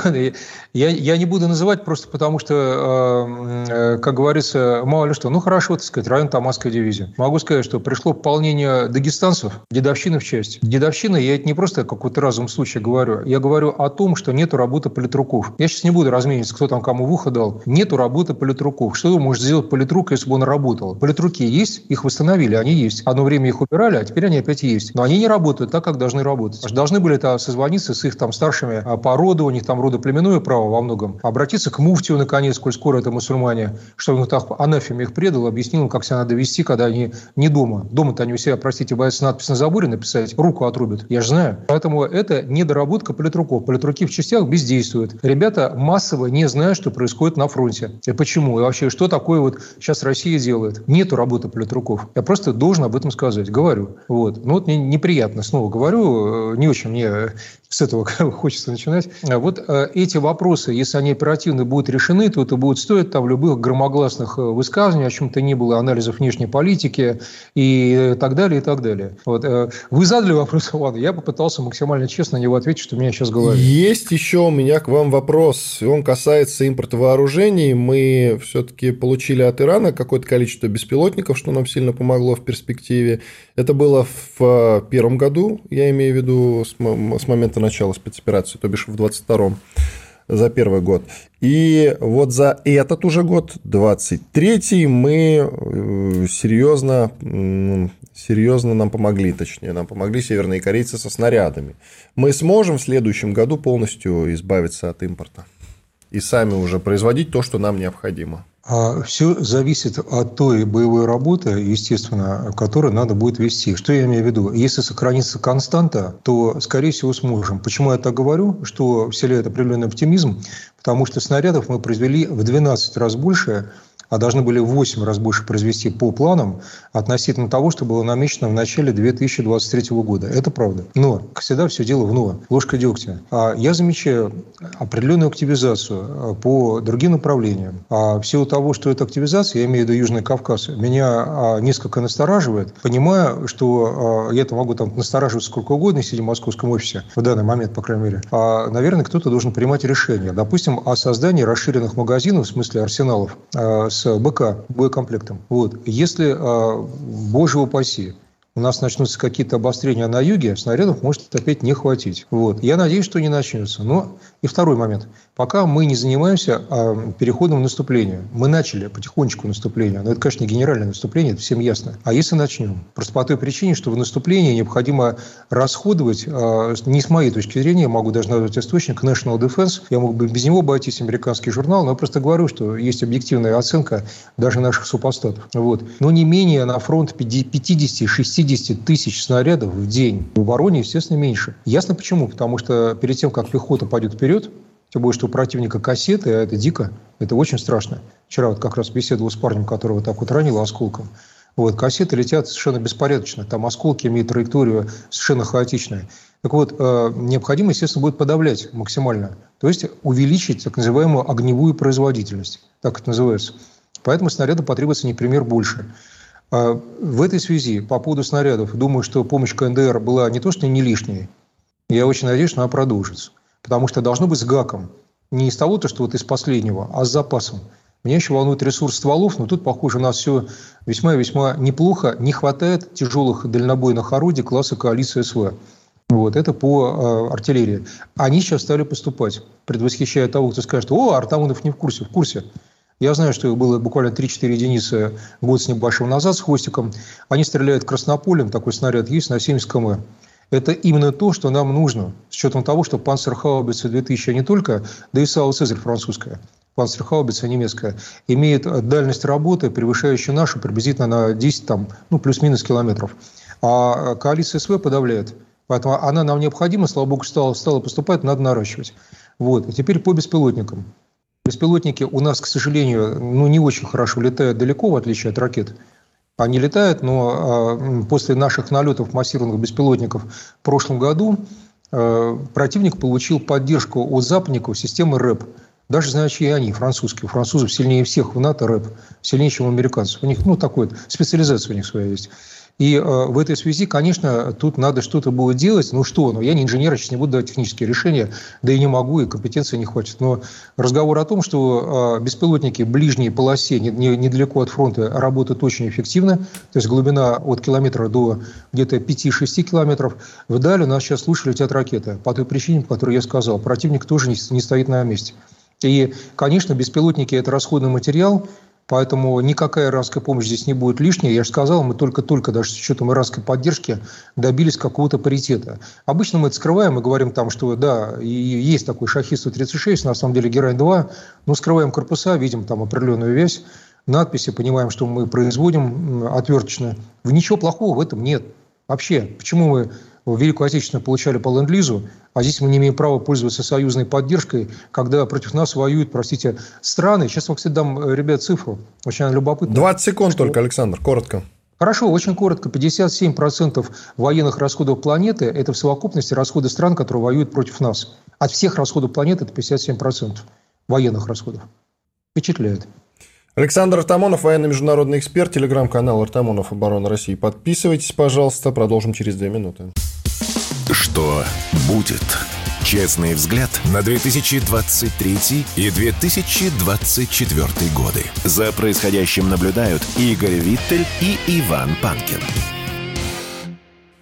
я, я не буду называть просто потому, что, э, как говорится, мало ли что. Ну, хорошо, так сказать, район Тамасской дивизии. Могу сказать, что пришло пополнение дагестанцев, дедовщина в часть. Дедовщина, я это не просто какой-то разум случай говорю. Я говорю о том, что нету работы политруков. Я сейчас не буду размениваться, кто там кому в ухо дал. Нету работы политруков. Что может сделать политрук, если бы он работал? Политруки есть, их восстановили, они есть. Одно время их убирали, а теперь они опять есть. Но они не работают так, как должны работать. Должны были это созвониться с их там старшими а, по роду, у них там родоплеменное право во многом. Обратиться к муфтию, наконец, коль скоро это мусульмане, чтобы он так анафеме их предал, объяснил как себя надо вести, когда они не дома. Дома-то они у себя, простите, боятся надпись на заборе написать, руку отрубят. Я же знаю. Поэтому это недоработка политруков. Политруки в частях бездействуют. Ребята массово не знают, что происходит на фронте. И почему? И вообще, что такое вот сейчас Россия делает? Нету работы политруков. Я просто должен об этом сказать. Говорю. Вот. Ну вот мне неприятно, снова говорю, э, не очень мне с этого хочется начинать. А вот э, эти вопросы, если они оперативно будут решены, то это будет стоить там любых громогласных э, высказываний, о чем-то не было, анализов внешней политики и так далее, и так далее. Вот. Вы задали вопрос, Иван, я попытался максимально честно на него ответить, что у меня сейчас говорит. Есть еще у меня к вам вопрос. Он касается импорта вооружений. Мы все-таки получили от Ирана какое-то количество беспилотников, что нам сильно помогло в перспективе. Это было в э, первом году, я имею в виду с момента начала спецоперации, то бишь в 22-м за первый год. И вот за этот уже год, 23-й, мы э, серьезно, серьезно нам помогли, точнее, нам помогли северные корейцы со снарядами. Мы сможем в следующем году полностью избавиться от импорта и сами уже производить то, что нам необходимо. А все зависит от той боевой работы, естественно, которую надо будет вести. Что я имею в виду? Если сохранится константа, то, скорее всего, сможем. Почему я так говорю, что вселяет определенный оптимизм? Потому что снарядов мы произвели в 12 раз больше, а должны были в 8 раз больше произвести по планам относительно того, что было намечено в начале 2023 года. Это правда. Но всегда все дело в «но». Ложка дегтя. А я замечаю определенную активизацию а, по другим направлениям. А в силу того, что эта активизация, я имею в виду Южный Кавказ, меня несколько настораживает. Понимаю, что я это могу там настораживать сколько угодно, сидя в московском офисе, в данный момент, по крайней мере. Наверное, кто-то должен принимать решение. Допустим, о создании расширенных магазинов, в смысле арсеналов, с БК, боекомплектом. Вот. Если, а, боже упаси, у нас начнутся какие-то обострения на юге, снарядов может опять не хватить. Вот. Я надеюсь, что не начнется. Но и второй момент. Пока мы не занимаемся а, переходом в наступление. Мы начали потихонечку наступление. Но это, конечно, не генеральное наступление, это всем ясно. А если начнем? Просто по той причине, что в наступлении необходимо расходовать, а, не с моей точки зрения, могу даже назвать источник National Defense. Я мог бы без него обойтись американский журнал, но я просто говорю, что есть объективная оценка даже наших супостатов. Вот. Но не менее на фронт 50-60 тысяч снарядов в день. В обороне, естественно, меньше. Ясно почему? Потому что перед тем, как пехота пойдет вперед, тем более, что у противника кассеты, а это дико, это очень страшно. Вчера вот как раз беседовал с парнем, которого так вот ранило осколком. Вот, кассеты летят совершенно беспорядочно. Там осколки имеют траекторию совершенно хаотичную. Так вот, э, необходимо, естественно, будет подавлять максимально. То есть увеличить так называемую огневую производительность. Так это называется. Поэтому снаряда потребуется не пример больше. А в этой связи, по поводу снарядов, думаю, что помощь КНДР была не то, что не лишней. Я очень надеюсь, что она продолжится. Потому что должно быть с гаком. Не из того, то, что вот из последнего, а с запасом. Меня еще волнует ресурс стволов, но тут, похоже, у нас все весьма и весьма неплохо. Не хватает тяжелых дальнобойных орудий класса коалиции СВ. Вот, это по э, артиллерии. Они сейчас стали поступать, предвосхищая того, кто скажет, о, Артамонов не в курсе. В курсе. Я знаю, что их было буквально 3-4 единицы год с небольшим назад с хвостиком. Они стреляют краснополем, такой снаряд есть, на 70 км это именно то, что нам нужно, с учетом того, что панцерхаубица 2000 не только, да и САУ «Цезарь» французская, панцерхаубица немецкая, имеет дальность работы, превышающую нашу приблизительно на 10, там, ну, плюс-минус километров. А коалиция СВ подавляет. Поэтому она нам необходима, слава богу, стала, стала поступать, надо наращивать. Вот. И теперь по беспилотникам. Беспилотники у нас, к сожалению, ну, не очень хорошо летают далеко, в отличие от ракет. Они летают, но а, после наших налетов массированных беспилотников в прошлом году а, противник получил поддержку от западников системы РЭП. Даже значит и они, французские. У французов сильнее всех в НАТО рэп, сильнее, чем у американцев. У них, ну, такой, специализация у них своя есть. И э, в этой связи, конечно, тут надо что-то было делать. Ну что, ну я не инженер, я сейчас не буду давать технические решения, да и не могу, и компетенции не хватит. Но разговор о том, что э, беспилотники ближней полосе, не, не, недалеко от фронта, работают очень эффективно. То есть глубина от километра до где-то 5-6 километров. Вдали у нас сейчас слушали летят ракеты. По той причине, по которой я сказал. Противник тоже не стоит на месте. И, конечно, беспилотники – это расходный материал, Поэтому никакая иранская помощь здесь не будет лишней. Я же сказал, мы только-только, даже с учетом иранской поддержки, добились какого-то паритета. Обычно мы это скрываем, мы говорим там, что да, и есть такой шахист-136, на самом деле Герань-2, но скрываем корпуса, видим там определенную вязь, надписи, понимаем, что мы производим отверточно. Ничего плохого в этом нет. Вообще, почему мы в Великую Отечественную получали по ленд-лизу, а здесь мы не имеем права пользоваться союзной поддержкой, когда против нас воюют, простите, страны. Сейчас вам, кстати, дам, э, ребят, цифру. Очень любопытно. 20 секунд что... только, Александр, коротко. Хорошо, очень коротко. 57% военных расходов планеты – это в совокупности расходы стран, которые воюют против нас. От всех расходов планеты это 57% военных расходов. Впечатляет. Александр Артамонов, военный международный эксперт, телеграм-канал Артамонов Оборона России. Подписывайтесь, пожалуйста, продолжим через две минуты. Что будет? Честный взгляд на 2023 и 2024 годы. За происходящим наблюдают Игорь Виттель и Иван Панкин.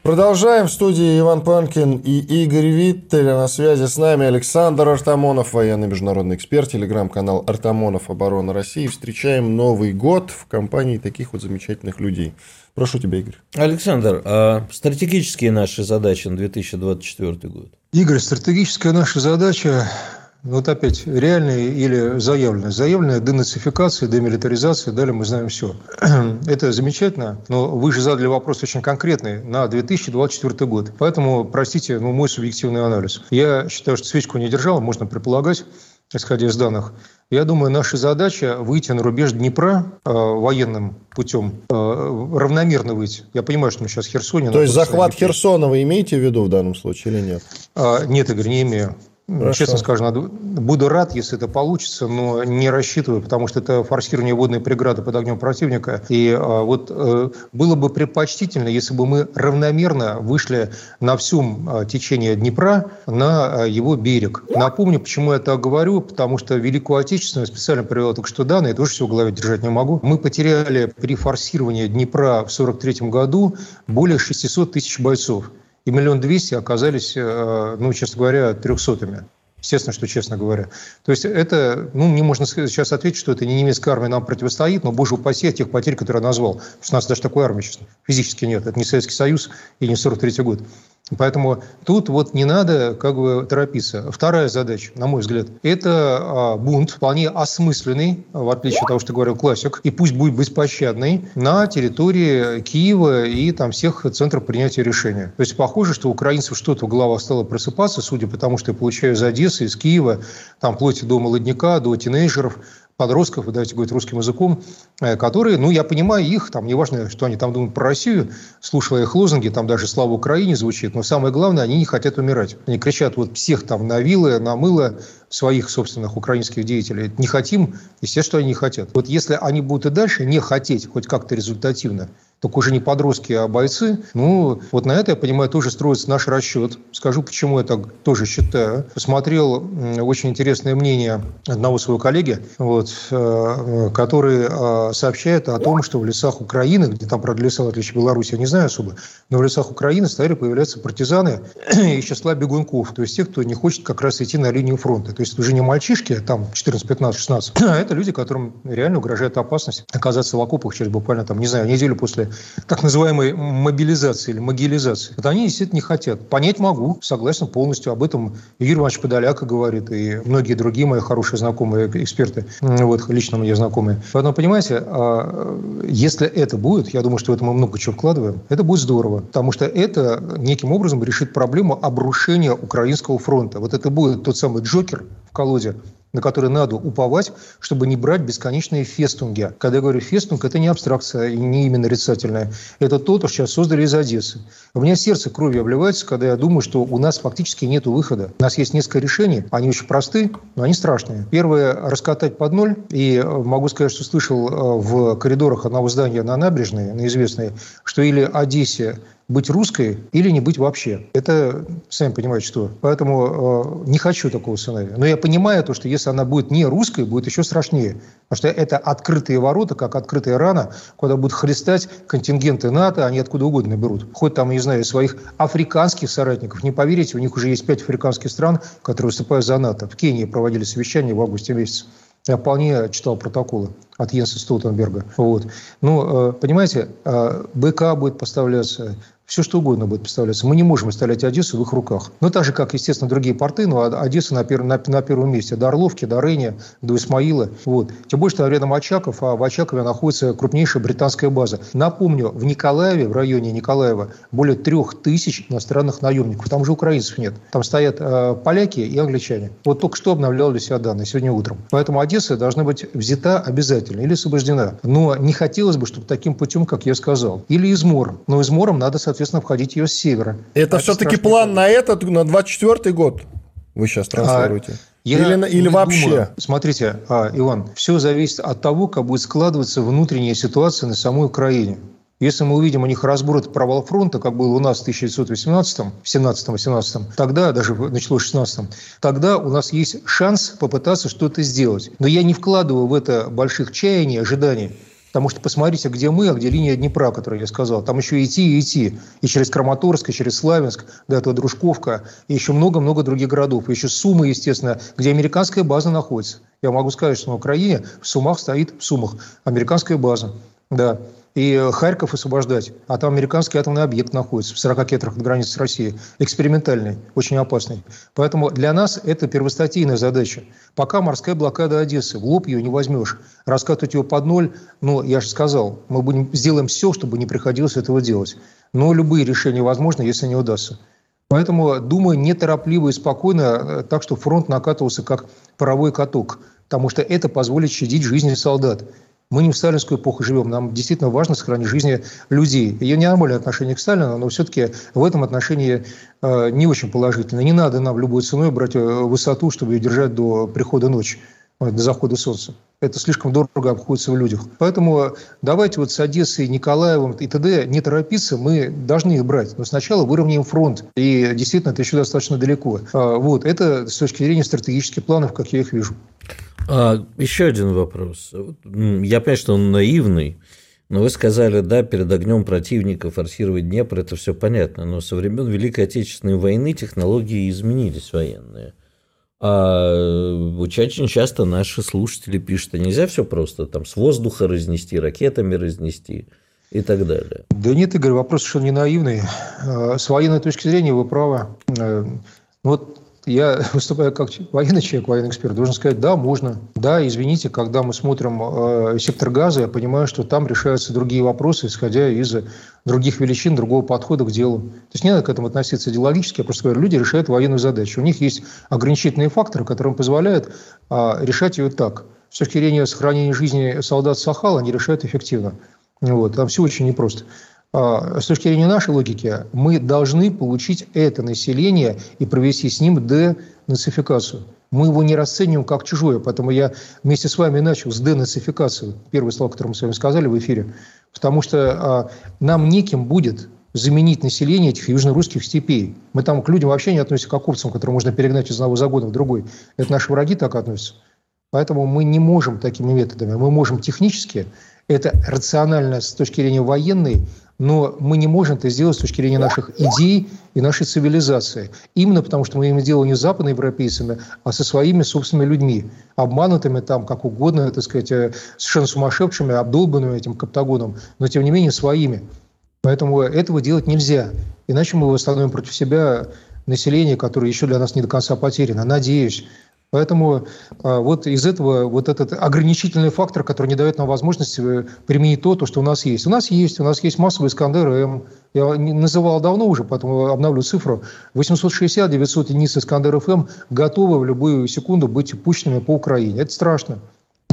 Продолжаем. В студии Иван Панкин и Игорь Виттель. А на связи с нами Александр Артамонов, военный международный эксперт, телеграм-канал Артамонов Оборона России. Встречаем Новый год в компании таких вот замечательных людей. Прошу тебя, Игорь. Александр, а стратегические наши задачи на 2024 год? Игорь, стратегическая наша задача вот опять, реальная или заявленная? Заявленная денацификация, демилитаризация, далее мы знаем все. Это замечательно, но вы же задали вопрос очень конкретный на 2024 год. Поэтому, простите, ну, мой субъективный анализ. Я считаю, что свечку не держал, можно предполагать, исходя из данных. Я думаю, наша задача выйти на рубеж Днепра э, военным путем, э, равномерно выйти. Я понимаю, что мы сейчас Херсоне. То есть захват Херсона вы имеете в виду в данном случае или нет? А, нет, Игорь, не имею. Хорошо. Честно скажу, надо, буду рад, если это получится, но не рассчитываю, потому что это форсирование водной преграды под огнем противника. И а, вот а, было бы предпочтительно, если бы мы равномерно вышли на всем а, течение Днепра на а, его берег. Напомню, почему я так говорю, потому что Великую Отечественную специально привел только что данные, я тоже все в голове держать не могу. Мы потеряли при форсировании Днепра в 1943 году более 600 тысяч бойцов и миллион двести оказались, э, ну, честно говоря, трехсотыми. Естественно, что честно говоря. То есть это, ну, не можно сейчас ответить, что это не немецкая армия нам противостоит, но, боже упаси, от тех потерь, которые я назвал. Потому что у нас даже такой армии, честно, физически нет. Это не Советский Союз и не 43 год. Поэтому тут вот не надо как бы торопиться. Вторая задача, на мой взгляд, это а, бунт, вполне осмысленный, в отличие от того, что говорил классик, и пусть будет беспощадный, на территории Киева и там всех центров принятия решения. То есть похоже, что украинцев что-то в головах стало просыпаться, судя по тому, что я получаю из Одессы, из Киева, там вплоть до молодняка, до тинейджеров, подростков, давайте говорить русским языком, э, которые, ну, я понимаю их, там, неважно, что они там думают про Россию, слушая их лозунги, там даже «Слава Украине» звучит, но самое главное, они не хотят умирать. Они кричат вот всех там на вилы, на мыло своих собственных украинских деятелей. Не хотим, естественно, они не хотят. Вот если они будут и дальше не хотеть хоть как-то результативно, только уже не подростки, а бойцы. Ну, вот на это, я понимаю, тоже строится наш расчет. Скажу, почему я так тоже считаю. Посмотрел очень интересное мнение одного своего коллеги, вот, э, который э, сообщает о том, что в лесах Украины, где там, правда, леса, в отличие от Беларуси, я не знаю особо, но в лесах Украины стали появляться партизаны из числа бегунков, то есть тех, кто не хочет как раз идти на линию фронта. Есть уже не мальчишки, а там 14, 15, 16, а это люди, которым реально угрожает опасность оказаться в окопах через буквально, там, не знаю, неделю после так называемой мобилизации или могилизации. Вот они, действительно, не хотят. Понять могу, согласен полностью. Об этом Юрий Иванович Подоляка говорит, и многие другие мои хорошие знакомые эксперты, вот, лично мне знакомые. Поэтому, понимаете, а, если это будет, я думаю, что в это мы много чего вкладываем, это будет здорово, потому что это неким образом решит проблему обрушения украинского фронта. Вот это будет тот самый Джокер в колоде, на который надо уповать, чтобы не брать бесконечные фестунги. Когда я говорю фестунг, это не абстракция и не именно нарицательная. Это то, что сейчас создали из Одессы. У меня сердце кровью обливается, когда я думаю, что у нас фактически нет выхода. У нас есть несколько решений, они очень просты, но они страшные. Первое – раскатать под ноль. И э, могу сказать, что слышал э, в коридорах одного здания на набережной, на известной, что или Одессе быть русской или не быть вообще. Это, сами понимаете, что. Поэтому э, не хочу такого сценария. Но я понимаю то, что если она будет не русской, будет еще страшнее. Потому что это открытые ворота, как открытая рана, куда будут хлестать контингенты НАТО, они откуда угодно берут. Хоть там, не знаю, своих африканских соратников. Не поверите, у них уже есть пять африканских стран, которые выступают за НАТО. В Кении проводили совещание в августе месяце. Я вполне читал протоколы от Йенса Столтенберга. Вот. Ну, э, понимаете, э, БК будет поставляться, все что угодно будет представляться. Мы не можем оставлять Одессу в их руках. Ну, так же, как, естественно, другие порты, но Одесса на, пер, на, на первом месте. До Орловки, до Рейни, до Исмаила. Вот. Тем более, что рядом Очаков, а в Очакове находится крупнейшая британская база. Напомню, в Николаеве, в районе Николаева, более трех тысяч иностранных наемников. Там же украинцев нет. Там стоят э, поляки и англичане. Вот только что обновлял для себя данные сегодня утром. Поэтому Одесса должна быть взята обязательно или освобождена. Но не хотелось бы, чтобы таким путем, как я сказал, или измором. Но измором надо, соответственно, входить ее с севера. Это а все-таки план на этот, на 24 год вы сейчас транслируете? А... Я или, или вообще? Думаю, смотрите, а, Иван, все зависит от того, как будет складываться внутренняя ситуация на самой Украине. Если мы увидим у них разбор от провал фронта, как был у нас в 1918, 17-18, тогда, даже началось в 16 тогда у нас есть шанс попытаться что-то сделать. Но я не вкладываю в это больших чаяний, ожиданий. Потому что посмотрите, где мы, а где линия Днепра, которую я сказал. Там еще идти и идти. И через Краматорск, и через Славянск, до этого Дружковка, и еще много-много других городов. И еще Сумы, естественно, где американская база находится. Я могу сказать, что на Украине в Сумах стоит, в Сумах, американская база. Да. И Харьков освобождать, а там американский атомный объект находится в 40 километрах от границы с Россией, экспериментальный, очень опасный. Поэтому для нас это первостатейная задача. Пока морская блокада Одессы, в лоб ее не возьмешь, раскатывать ее под ноль, ну, я же сказал, мы будем, сделаем все, чтобы не приходилось этого делать. Но любые решения возможны, если не удастся. Поэтому, думаю, неторопливо и спокойно, э, так что фронт накатывался как паровой каток, потому что это позволит щадить жизни солдат. Мы не в сталинскую эпоху живем. Нам действительно важно сохранить жизни людей. Ее нормальное отношение к Сталину, но все-таки в этом отношении э, не очень положительно. Не надо нам любой ценой брать э, высоту, чтобы ее держать до прихода ночи, э, до захода солнца. Это слишком дорого обходится в людях. Поэтому давайте вот с Одессой, Николаевым и т.д. не торопиться, мы должны их брать. Но сначала выровняем фронт. И действительно, это еще достаточно далеко. Вот. Это с точки зрения стратегических планов, как я их вижу. А, еще один вопрос. Я понимаю, что он наивный, но вы сказали, да, перед огнем противника форсировать Днепр, это все понятно. Но со времен Великой Отечественной войны технологии изменились военные. А очень часто наши слушатели пишут, а нельзя все просто там с воздуха разнести, ракетами разнести и так далее. Да нет, Игорь, вопрос совершенно не наивный. А, с военной точки зрения вы правы. Э, вот я выступаю как военный человек, военный эксперт, должен сказать, да, можно. Да, извините, когда мы смотрим э, сектор газа, я понимаю, что там решаются другие вопросы, исходя из других величин, другого подхода к делу. То есть не надо к этому относиться идеологически, я просто говорю, люди решают военную задачу. У них есть ограничительные факторы, которые им позволяют э, решать ее так. С точки зрения сохранения жизни солдат Сахала они решают эффективно. Вот, там все очень непросто. А, с точки зрения нашей логики, мы должны получить это население и провести с ним денацификацию. Мы его не расцениваем как чужое, поэтому я вместе с вами начал с денацификации, первое слово, которое мы с вами сказали в эфире, потому что а, нам неким будет заменить население этих южно-русских степей. Мы там к людям вообще не относимся как к овцам, которые можно перегнать из одного загона в другой. Это наши враги так относятся. Поэтому мы не можем такими методами. Мы можем технически, это рационально с точки зрения военной, но мы не можем это сделать с точки зрения наших идей и нашей цивилизации. Именно потому, что мы имеем дело не с западноевропейцами, а со своими собственными людьми, обманутыми там, как угодно, так сказать, э, совершенно сумасшедшими, обдолбанными этим каптагоном, но тем не менее своими. Поэтому этого делать нельзя. Иначе мы восстановим против себя население, которое еще для нас не до конца потеряно. Надеюсь, Поэтому а, вот из этого вот этот ограничительный фактор, который не дает нам возможности э, применить то, то, что у нас есть. У нас есть, у нас есть массовый Искандер М. Я называл давно уже, поэтому обновлю цифру. 860-900 единиц Искандер ФМ готовы в любую секунду быть пущенными по Украине. Это страшно.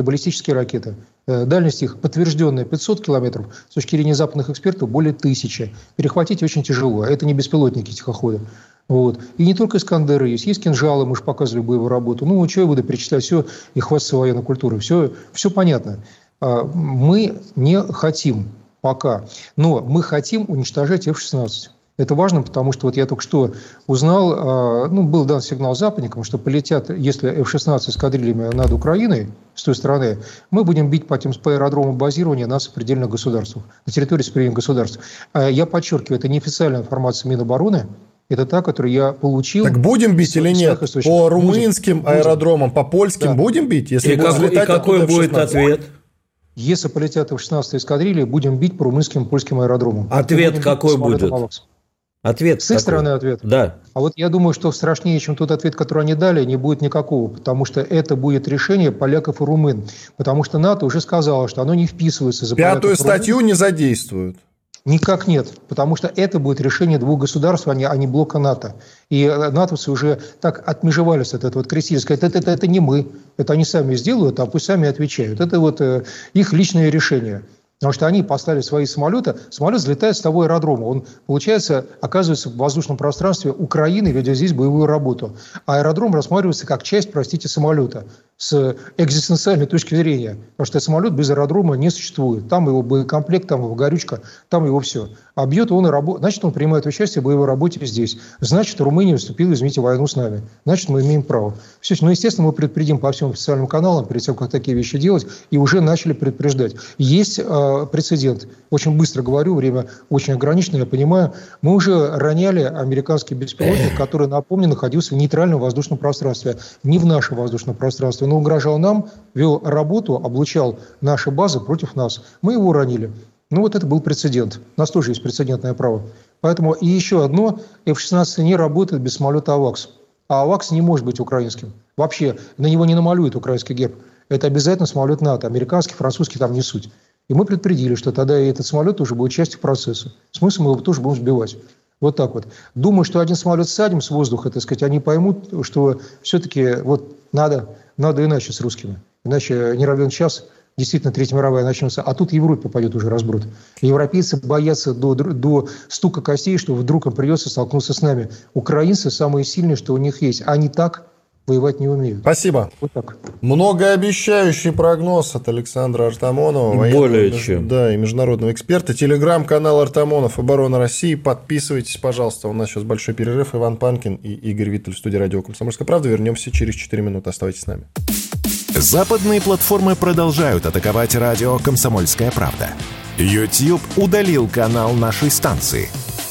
Баллистические ракеты. Э, дальность их подтвержденная 500 километров. С точки зрения западных экспертов более тысячи. Перехватить очень тяжело. Это не беспилотники тихохода. Вот. И не только Искандеры есть, есть кинжалы, мы же показывали боевую работу. Ну, что я буду перечислять все и хвастаться военной культурой. Все, все понятно. А, мы не хотим пока, но мы хотим уничтожать F-16. Это важно, потому что вот я только что узнал, а, ну, был дан сигнал западникам, что полетят, если F-16 эскадрильями над Украиной, с той стороны, мы будем бить по, тем, по аэродрому базирования на сопредельных государствах, на территории сопредельных государств. А я подчеркиваю, это неофициальная информация Минобороны, это та, которую я получил. Так будем бить или нет? По румынским будем, аэродромам, по польским да. будем бить? Если и, как, и какой будет ответ? Если полетят в 16 эскадрильи, будем бить по румынским и польским аэродромам. Ответ какой будет? Ответ С их стороны ответ? Да. А вот я думаю, что страшнее, чем тот ответ, который они дали, не будет никакого, потому что это будет решение поляков и румын. Потому что НАТО уже сказало, что оно не вписывается за Пятую статью не задействуют. Никак нет, потому что это будет решение двух государств, а не, а не блока НАТО. И э, натовцы уже так отмежевались от этого, крестились, сказать, это, это, это не мы, это они сами сделают, а пусть сами отвечают. Это вот э, их личное решение. Потому что они поставили свои самолеты, самолет взлетает с того аэродрома. Он, получается, оказывается в воздушном пространстве Украины, ведя здесь боевую работу. А аэродром рассматривается как часть, простите, самолета с экзистенциальной точки зрения. Потому что самолет без аэродрома не существует. Там его боекомплект, там его горючка, там его все. А бьет он и работает. Значит, он принимает участие в боевой работе здесь. Значит, Румыния вступила, извините, в войну с нами. Значит, мы имеем право. Все, ну, естественно, мы предупредим по всем официальным каналам, перед тем, как такие вещи делать, и уже начали предупреждать. Есть э, прецедент. Очень быстро говорю, время очень ограничено, я понимаю. Мы уже роняли американский беспилотник, который, напомню, находился в нейтральном воздушном пространстве. Не в нашем воздушном пространстве он угрожал нам, вел работу, облучал наши базы против нас. Мы его уронили. Ну, вот это был прецедент. У нас тоже есть прецедентное право. Поэтому и еще одно, F-16 не работает без самолета «Авакс». А «Авакс» не может быть украинским. Вообще, на него не намалюют украинский герб. Это обязательно самолет НАТО. Американский, французский там не суть. И мы предупредили, что тогда и этот самолет тоже будет частью процесса. Смысл мы его тоже будем сбивать. Вот так вот. Думаю, что один самолет садим с воздуха, так сказать, они поймут, что все-таки вот надо, надо иначе с русскими. Иначе не равен час действительно Третья мировая начнется, а тут Европе пойдет уже разброд. Европейцы боятся до, до стука костей, что вдруг им придется столкнуться с нами. Украинцы самые сильные, что у них есть. Они так воевать не умеют. Спасибо. Вот так. Многообещающий прогноз от Александра Артамонова. Военного, Более чем. Да, и международного эксперта. Телеграм-канал Артамонов «Оборона России». Подписывайтесь, пожалуйста. У нас сейчас большой перерыв. Иван Панкин и Игорь Виттель в студии радио «Комсомольская правда». Вернемся через 4 минуты. Оставайтесь с нами. Западные платформы продолжают атаковать радио «Комсомольская правда». YouTube удалил канал нашей станции –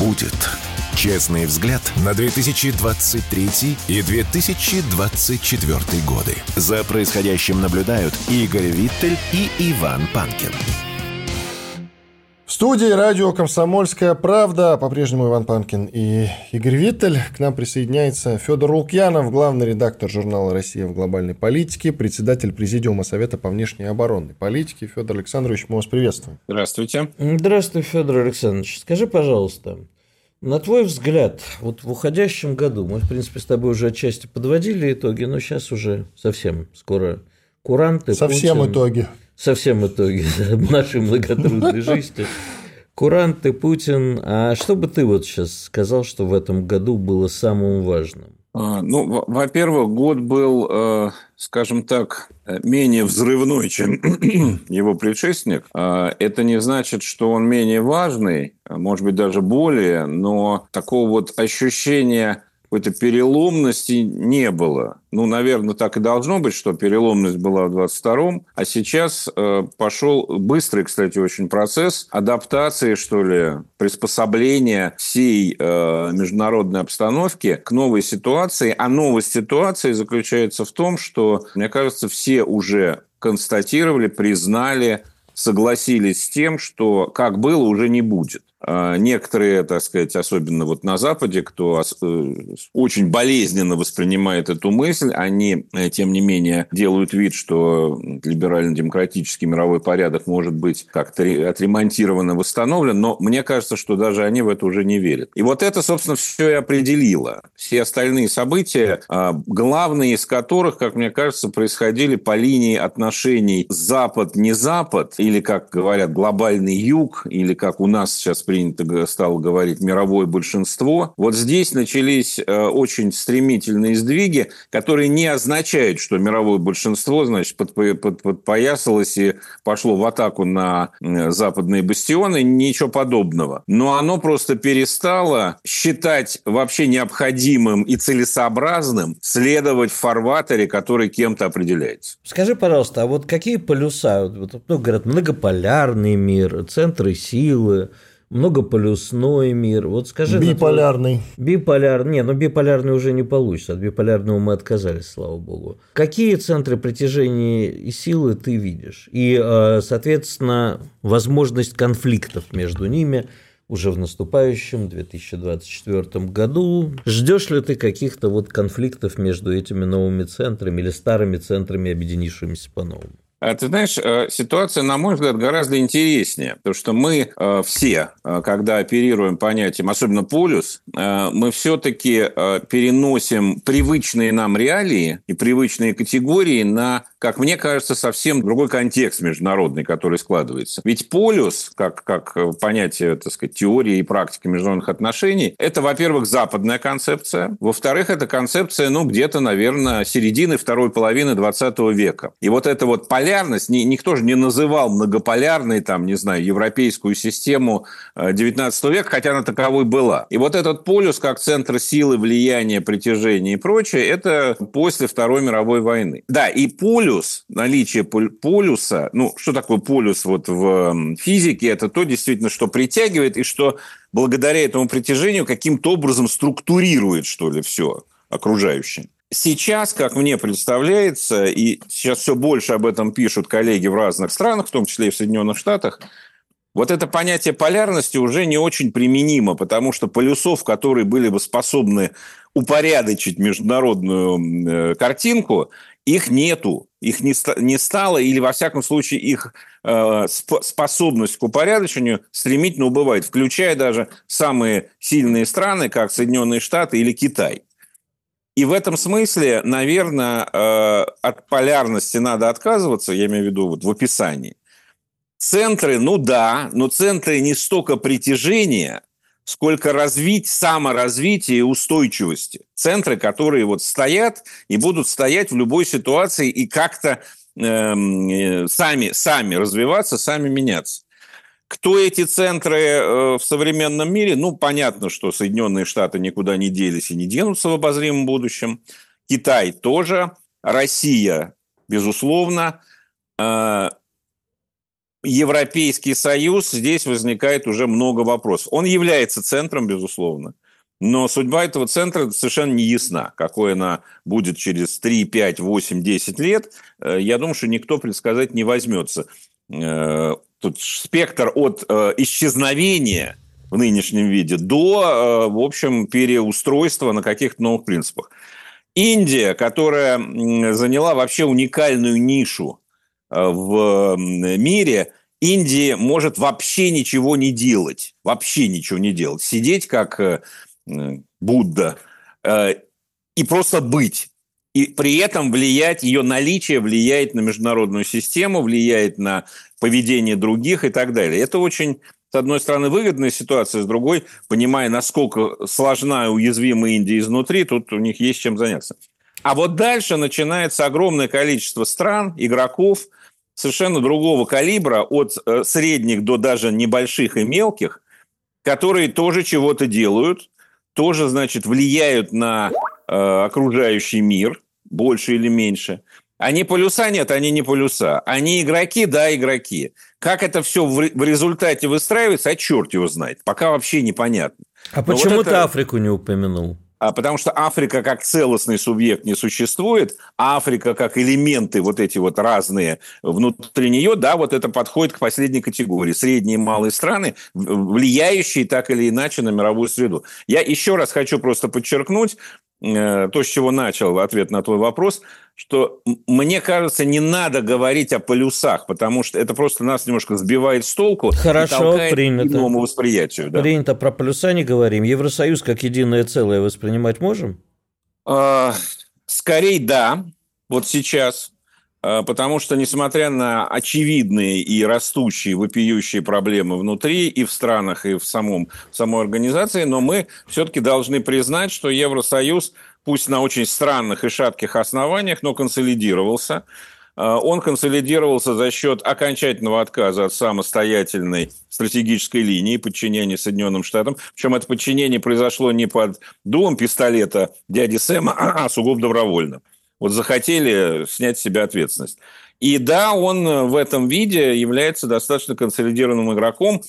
будет? Честный взгляд на 2023 и 2024 годы. За происходящим наблюдают Игорь Виттель и Иван Панкин. В студии радио «Комсомольская правда» по-прежнему Иван Панкин и Игорь Виттель. К нам присоединяется Федор Лукьянов, главный редактор журнала «Россия в глобальной политике», председатель Президиума Совета по внешней и оборонной политике. Федор Александрович, мы вас приветствуем. Здравствуйте. Здравствуй, Федор Александрович. Скажи, пожалуйста, на твой взгляд, вот в уходящем году, мы, в принципе, с тобой уже отчасти подводили итоги, но сейчас уже совсем скоро куранты. Совсем Путин, итоги совсем итоге нашей многотрудной жизни. Курант и Путин. А что бы ты вот сейчас сказал, что в этом году было самым важным? А, ну, во-первых, год был, э, скажем так, менее взрывной, чем его предшественник. А, это не значит, что он менее важный, может быть, даже более, но такого вот ощущения какой-то переломности не было. Ну, наверное, так и должно быть, что переломность была в 22-м, а сейчас э, пошел быстрый, кстати, очень процесс адаптации, что ли, приспособления всей э, международной обстановки к новой ситуации. А новость ситуации заключается в том, что, мне кажется, все уже констатировали, признали, согласились с тем, что как было, уже не будет. А, некоторые, так сказать, особенно вот на Западе, кто э, очень болезненно воспринимает эту мысль, они, э, тем не менее, делают вид, что либерально-демократический мировой порядок может быть как-то отремонтирован и восстановлен, но мне кажется, что даже они в это уже не верят. И вот это, собственно, все и определило. Все остальные события, а, главные из которых, как мне кажется, происходили по линии отношений Запад-не Запад, или, как говорят, глобальный Юг, или, как у нас сейчас принято стало говорить мировое большинство. Вот здесь начались э, очень стремительные сдвиги, которые не означают, что мировое большинство, значит, под, под, подпоясалось и пошло в атаку на западные бастионы, ничего подобного. Но оно просто перестало считать вообще необходимым и целесообразным следовать в фарватере, который кем-то определяется. Скажи, пожалуйста, а вот какие полюса, вот, ну, говорят, многополярный мир, центры силы, многополюсной мир. Вот скажи... Биполярный. Твой... Биполярный. Не, ну биполярный уже не получится. От биполярного мы отказались, слава богу. Какие центры притяжения и силы ты видишь? И, э, соответственно, возможность конфликтов между ними уже в наступающем 2024 году. Ждешь ли ты каких-то вот конфликтов между этими новыми центрами или старыми центрами, объединившимися по-новому? А ты знаешь, э, ситуация, на мой взгляд, гораздо интереснее, потому что мы э, все, э, когда оперируем понятием, особенно полюс, мы все-таки переносим привычные нам реалии и привычные категории на как мне кажется, совсем другой контекст международный, который складывается. Ведь полюс, как, как понятие, так сказать, теории и практики международных отношений, это, во-первых, западная концепция, во-вторых, это концепция, ну, где-то, наверное, середины второй половины 20 века. И вот эта вот полярность, никто же не называл многополярной, там, не знаю, европейскую систему 19 э, века, хотя она таковой была. И вот этот полюс, как центр силы, влияния, притяжения и прочее, это после Второй мировой войны. Да, и полюс, наличие полюса, ну, что такое полюс вот в физике, это то действительно, что притягивает и что благодаря этому притяжению каким-то образом структурирует, что ли, все окружающее. Сейчас, как мне представляется, и сейчас все больше об этом пишут коллеги в разных странах, в том числе и в Соединенных Штатах, вот это понятие полярности уже не очень применимо, потому что полюсов, которые были бы способны упорядочить международную э, картинку, их нету, их не, не стало, или, во всяком случае, их э, способность к упорядочению стремительно убывает, включая даже самые сильные страны, как Соединенные Штаты или Китай. И в этом смысле, наверное, э, от полярности надо отказываться, я имею в виду вот в описании. Центры, ну да, но центры не столько притяжения, сколько развить саморазвитие и устойчивости. Центры, которые вот стоят и будут стоять в любой ситуации и как-то э, сами, сами развиваться, сами меняться. Кто эти центры э, в современном мире? Ну, понятно, что Соединенные Штаты никуда не делись и не денутся в обозримом будущем. Китай тоже. Россия, безусловно. Европейский Союз, здесь возникает уже много вопросов. Он является центром, безусловно, но судьба этого центра совершенно не ясна. Какой она будет через 3, 5, 8, 10 лет, э, я думаю, что никто предсказать не возьмется. Э, тут спектр от э, исчезновения в нынешнем виде до, в общем, переустройства на каких-то новых принципах. Индия, которая заняла вообще уникальную нишу в мире, Индия может вообще ничего не делать. Вообще ничего не делать. Сидеть как э, Будда э, и просто быть. И при этом влиять, ее наличие влияет на международную систему, влияет на поведение других и так далее. Это очень, с одной стороны, выгодная ситуация, с другой, понимая, насколько сложна и уязвима Индия изнутри, тут у них есть чем заняться. А вот дальше начинается огромное количество стран, игроков – совершенно другого калибра, от э, средних до даже небольших и мелких, которые тоже чего-то делают, тоже, значит, влияют на э, окружающий мир, больше или меньше. Они полюса нет, они не полюса. Они игроки, да, игроки. Как это все в результате выстраивается, а черт его знает. Пока вообще непонятно. А Но почему вот это... ты Африку не упомянул? А, потому что Африка как целостный субъект не существует, а Африка как элементы вот эти вот разные внутри нее, да, вот это подходит к последней категории. Средние и малые страны, влияющие так или иначе на мировую среду. Я еще раз хочу просто подчеркнуть, то, с чего начал ответ на твой вопрос, что мне кажется, не надо говорить о полюсах, потому что это просто нас немножко сбивает с толку Хорошо, и принято. к новому восприятию. Да. Принято, про полюса не говорим. Евросоюз как единое целое воспринимать можем? А, скорее, да. Вот сейчас. А, потому что, несмотря на очевидные и растущие, вопиющие проблемы внутри и в странах, и в, самом, в самой организации, но мы все-таки должны признать, что Евросоюз, пусть на очень странных и шатких основаниях, но консолидировался. А, он консолидировался за счет окончательного отказа от самостоятельной стратегической линии подчинения Соединенным Штатам. Причем это подчинение произошло не под дулом пистолета дяди Сэма, а сугубо добровольно. Вот захотели снять с себя ответственность. И да, он в этом виде является достаточно консолидированным игроком.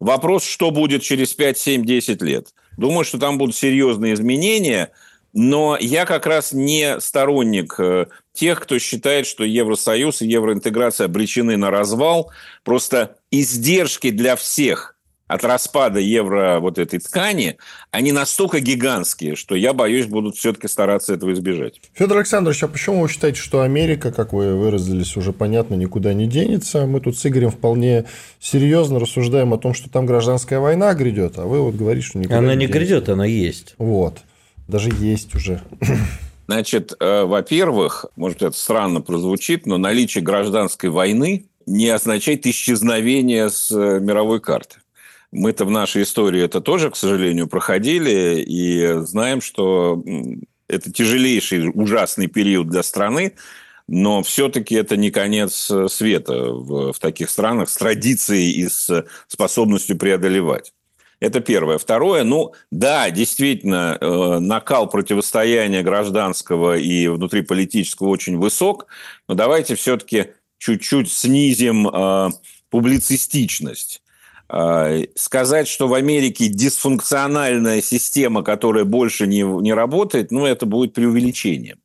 Вопрос, что будет через 5, 7, 10 лет. Думаю, что там будут серьезные изменения, но я как раз не сторонник э, тех, кто считает, что Евросоюз и евроинтеграция обречены на развал. Просто издержки для всех – от распада евро вот этой ткани, они настолько гигантские, что я боюсь, будут все-таки стараться этого избежать. Федор Александрович, а почему вы считаете, что Америка, как вы выразились, уже понятно, никуда не денется? Мы тут с Игорем вполне серьезно рассуждаем о том, что там гражданская война грядет, а вы вот говорите, что никуда она не не грядет, она есть. Вот. Даже есть уже. Значит, э, во-первых, может, это странно прозвучит, но наличие гражданской войны не означает исчезновение с э, мировой карты. Мы-то в нашей истории это тоже, к сожалению, проходили и знаем, что это тяжелейший, ужасный период для страны, но все-таки это не конец э, света в, в таких странах с традицией и с способностью преодолевать. Это первое. Второе, ну да, действительно, э, накал противостояния гражданского и внутриполитического очень высок, но давайте все-таки чуть-чуть снизим э, публицистичность. Э, сказать, что в Америке дисфункциональная система, которая больше не, не работает, ну, это будет преувеличением.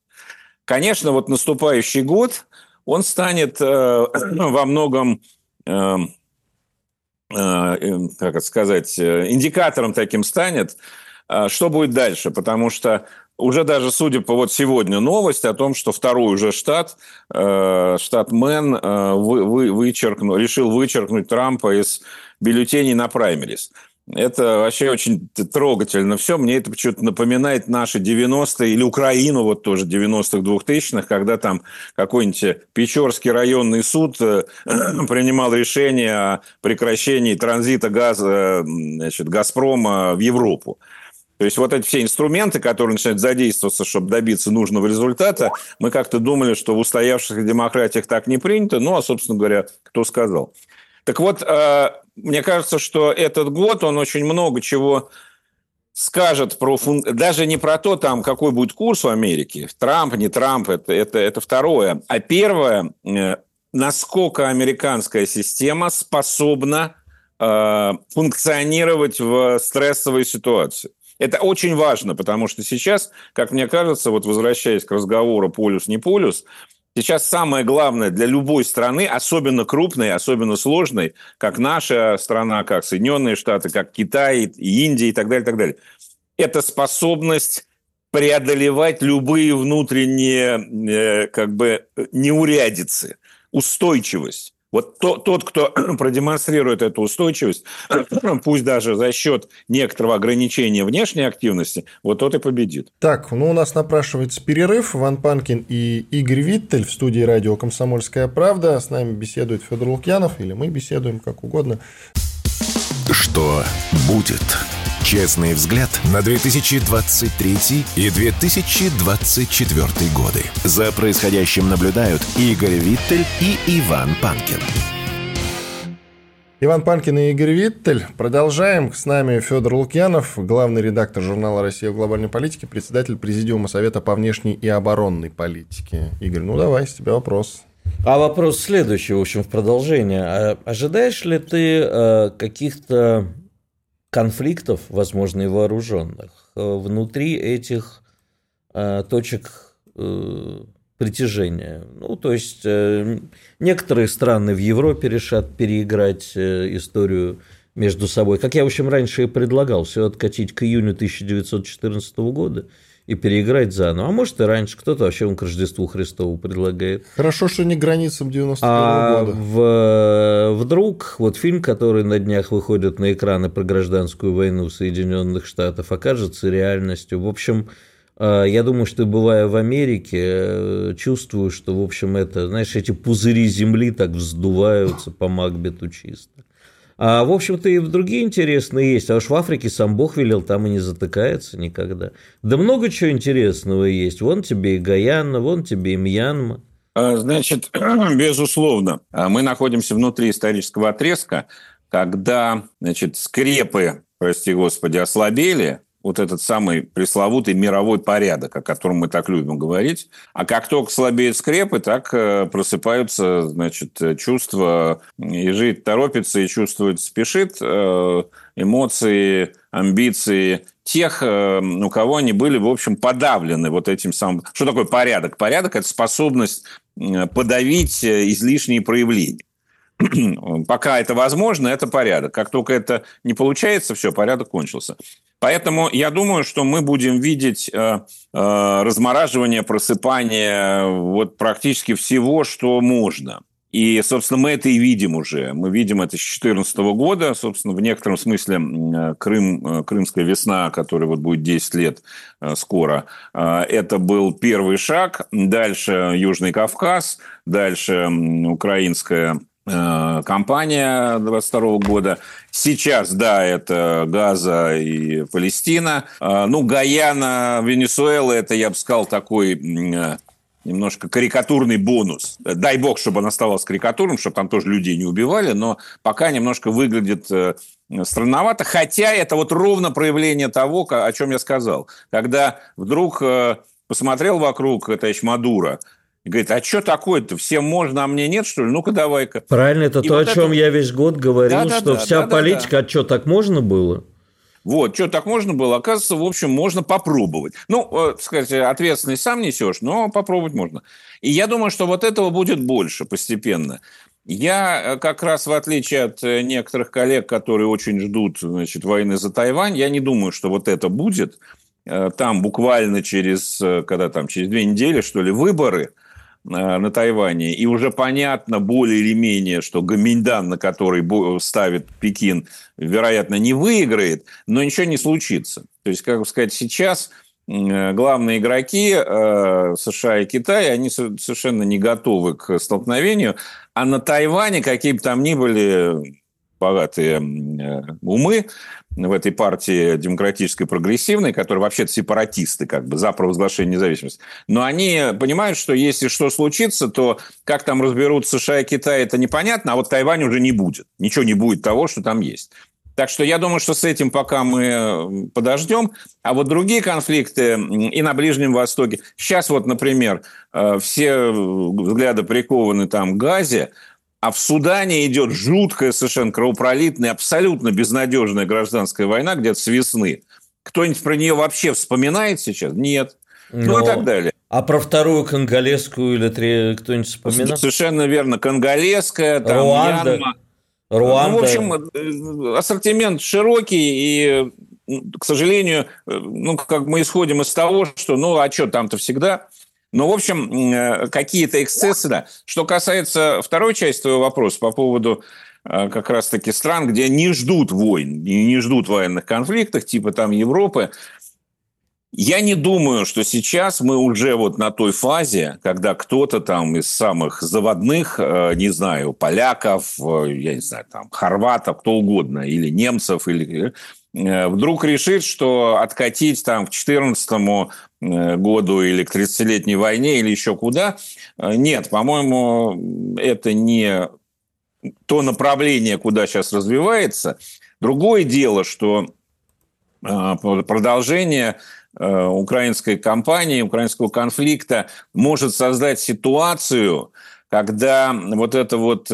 Конечно, вот наступающий год, он станет э, во многом э, Э, э, как это сказать, э, индикатором таким станет, что будет дальше. Потому что уже даже судя по вот сегодня новость о том, что второй уже штат, штат Мэн, вы, вы, вычеркнул, решил вычеркнуть Трампа из бюллетеней на праймерис. Это вообще очень трогательно все. Мне это почему-то напоминает наши 90-е или Украину вот тоже 90-х, 2000-х, когда там какой-нибудь Печорский районный суд э, принимал решение о прекращении транзита газа, значит, «Газпрома» в Европу. То есть вот эти все инструменты, которые начинают задействоваться, чтобы добиться нужного результата, мы как-то думали, что в устоявшихся демократиях так не принято. Ну, а, собственно говоря, кто сказал. Так вот, э, мне кажется, что этот год, он очень много чего скажет про фун... даже не про то, там, какой будет курс в Америке, Трамп, не Трамп, это, это, это второе. А первое, э, насколько американская система способна э, функционировать в стрессовой ситуации. Это очень важно, потому что сейчас, как мне кажется, вот возвращаясь к разговору полюс не полюс, Сейчас самое главное для любой страны, особенно крупной, особенно сложной, как наша страна, как Соединенные Штаты, как Китай, Индия и так далее, и так далее, это способность преодолевать любые внутренние э, как бы неурядицы, устойчивость. Вот то, тот, кто продемонстрирует эту устойчивость, пусть даже за счет некоторого ограничения внешней активности, вот тот и победит. Так, ну у нас напрашивается перерыв. Ван Панкин и Игорь Виттель в студии радио «Комсомольская правда». С нами беседует Федор Лукьянов, или мы беседуем, как угодно. Что будет? Честный взгляд на 2023 и 2024 годы. За происходящим наблюдают Игорь Виттель и Иван Панкин. Иван Панкин и Игорь Виттель. Продолжаем. С нами Федор Лукьянов, главный редактор журнала «Россия в глобальной политике», председатель Президиума Совета по внешней и оборонной политике. Игорь, ну давай, с тебя вопрос. А вопрос следующий, в общем, в продолжение. А ожидаешь ли ты э, каких-то конфликтов, возможно, и вооруженных, э, внутри этих э, точек э, притяжения. Ну, то есть некоторые страны в Европе решат переиграть историю между собой. Как я, в общем, раньше и предлагал, все откатить к июню 1914 года – и переиграть заново. А может и раньше. Кто-то вообще он к Рождеству Христову предлагает. Хорошо, что не границам 91 а года. В, вдруг вот фильм, который на днях выходит на экраны про гражданскую войну Соединенных Штатов, окажется реальностью. В общем, а, я думаю, что бывая в Америке, э, чувствую, что, в общем, это, знаешь, эти пузыри земли так вздуваются по Макбету чисто. А, в общем-то, и другие интересные есть. А уж в Африке сам Бог велел, там и не затыкается никогда. Да много чего интересного есть. Вон тебе и Гаяна, вон тебе и Мьянма. А, значит, безусловно, а мы находимся внутри исторического отрезка, когда значит, скрепы, прости господи, ослабели, вот этот самый пресловутый мировой порядок, о котором мы так любим говорить. А как только слабеют скрепы, так э, просыпаются значит, чувства, и жить торопится, и чувствовать спешит, э, эмоции, амбиции тех, э, у кого они были, в общем, подавлены вот этим самым... Что такое порядок? Порядок – это способность подавить излишние проявления. Пока это возможно, это порядок. Как только это не получается, все, порядок кончился. Поэтому я думаю, что мы будем видеть э, э, размораживание, просыпание вот практически всего, что можно. И, собственно, мы это и видим уже. Мы видим это с 2014 года. Собственно, в некотором смысле э, Крым, э, крымская весна, которая вот будет 10 лет э, скоро, это был первый шаг. Дальше Южный Кавказ, дальше украинская кампания 22 года. Сейчас, да, это Газа и Палестина. Ну, Гаяна, Венесуэла, это, я бы сказал, такой немножко карикатурный бонус. Дай бог, чтобы он оставался карикатурным, чтобы там тоже людей не убивали, но пока немножко выглядит э, странновато. Хотя это вот ровно проявление того, о чем я сказал. Когда вдруг э, посмотрел вокруг товарищ Мадура, и говорит, а что такое-то? Всем можно, а мне нет, что ли? Ну-ка, давай-ка. Правильно, это и то, вот о чем это... я весь год говорил, да, что да, вся да, политика, да, да. а что, так можно было? Вот, что так можно было? Оказывается, в общем, можно попробовать. Ну, э, сказать, ответственность сам несешь, но попробовать можно. И я думаю, что вот этого будет больше постепенно. Я э, как раз, в отличие от э, некоторых коллег, которые очень ждут значит, войны за Тайвань, я не думаю, что вот это будет. Там буквально через, когда там, через две недели, что ли, выборы – на Тайване, и уже понятно более или менее, что Гаминьдан, на который ставит Пекин, вероятно, не выиграет, но ничего не случится. То есть, как сказать, сейчас э, главные игроки э, США и Китай, они совершенно не готовы к столкновению, а на Тайване, какие бы там ни были богатые умы, в этой партии демократической прогрессивной, которые вообще-то сепаратисты, как бы, за провозглашение независимости. Но они понимают, что если что случится, то как там разберут США и Китай, это непонятно, а вот Тайвань уже не будет. Ничего не будет того, что там есть. Так что я думаю, что с этим пока мы подождем. А вот другие конфликты и на Ближнем Востоке. Сейчас вот, например, э, все взгляды прикованы там к Газе, а в Судане идет жуткая, совершенно кровопролитная, абсолютно безнадежная гражданская война где-то с весны. Кто-нибудь про нее вообще вспоминает сейчас? Нет. Но... Ну и так далее. А про вторую конголезскую или три кто-нибудь вспоминал? Совершенно верно. Конголезская, там Руанда. Мьянма. Руанда. Ну, в общем, э, ассортимент широкий, и, к сожалению, э, ну, как мы исходим из того, что, ну, а что там-то всегда – ну, в общем, э, какие-то эксцессы, да. Что касается второй части твоего вопроса по поводу э, как раз-таки стран, где не ждут войн, не ждут военных конфликтов, типа там Европы, я не думаю, что сейчас мы уже вот на той фазе, когда кто-то там из самых заводных, э, не знаю, поляков, я не знаю, там, хорватов, кто угодно, или немцев, или вдруг решит, что откатить там к 14 Э, году или к 30-летней войне или еще куда. Э, нет, по-моему, это не то направление, куда сейчас развивается. Другое дело, что э, продолжение украинской кампании, украинского конфликта может создать ситуацию, когда вот эта вот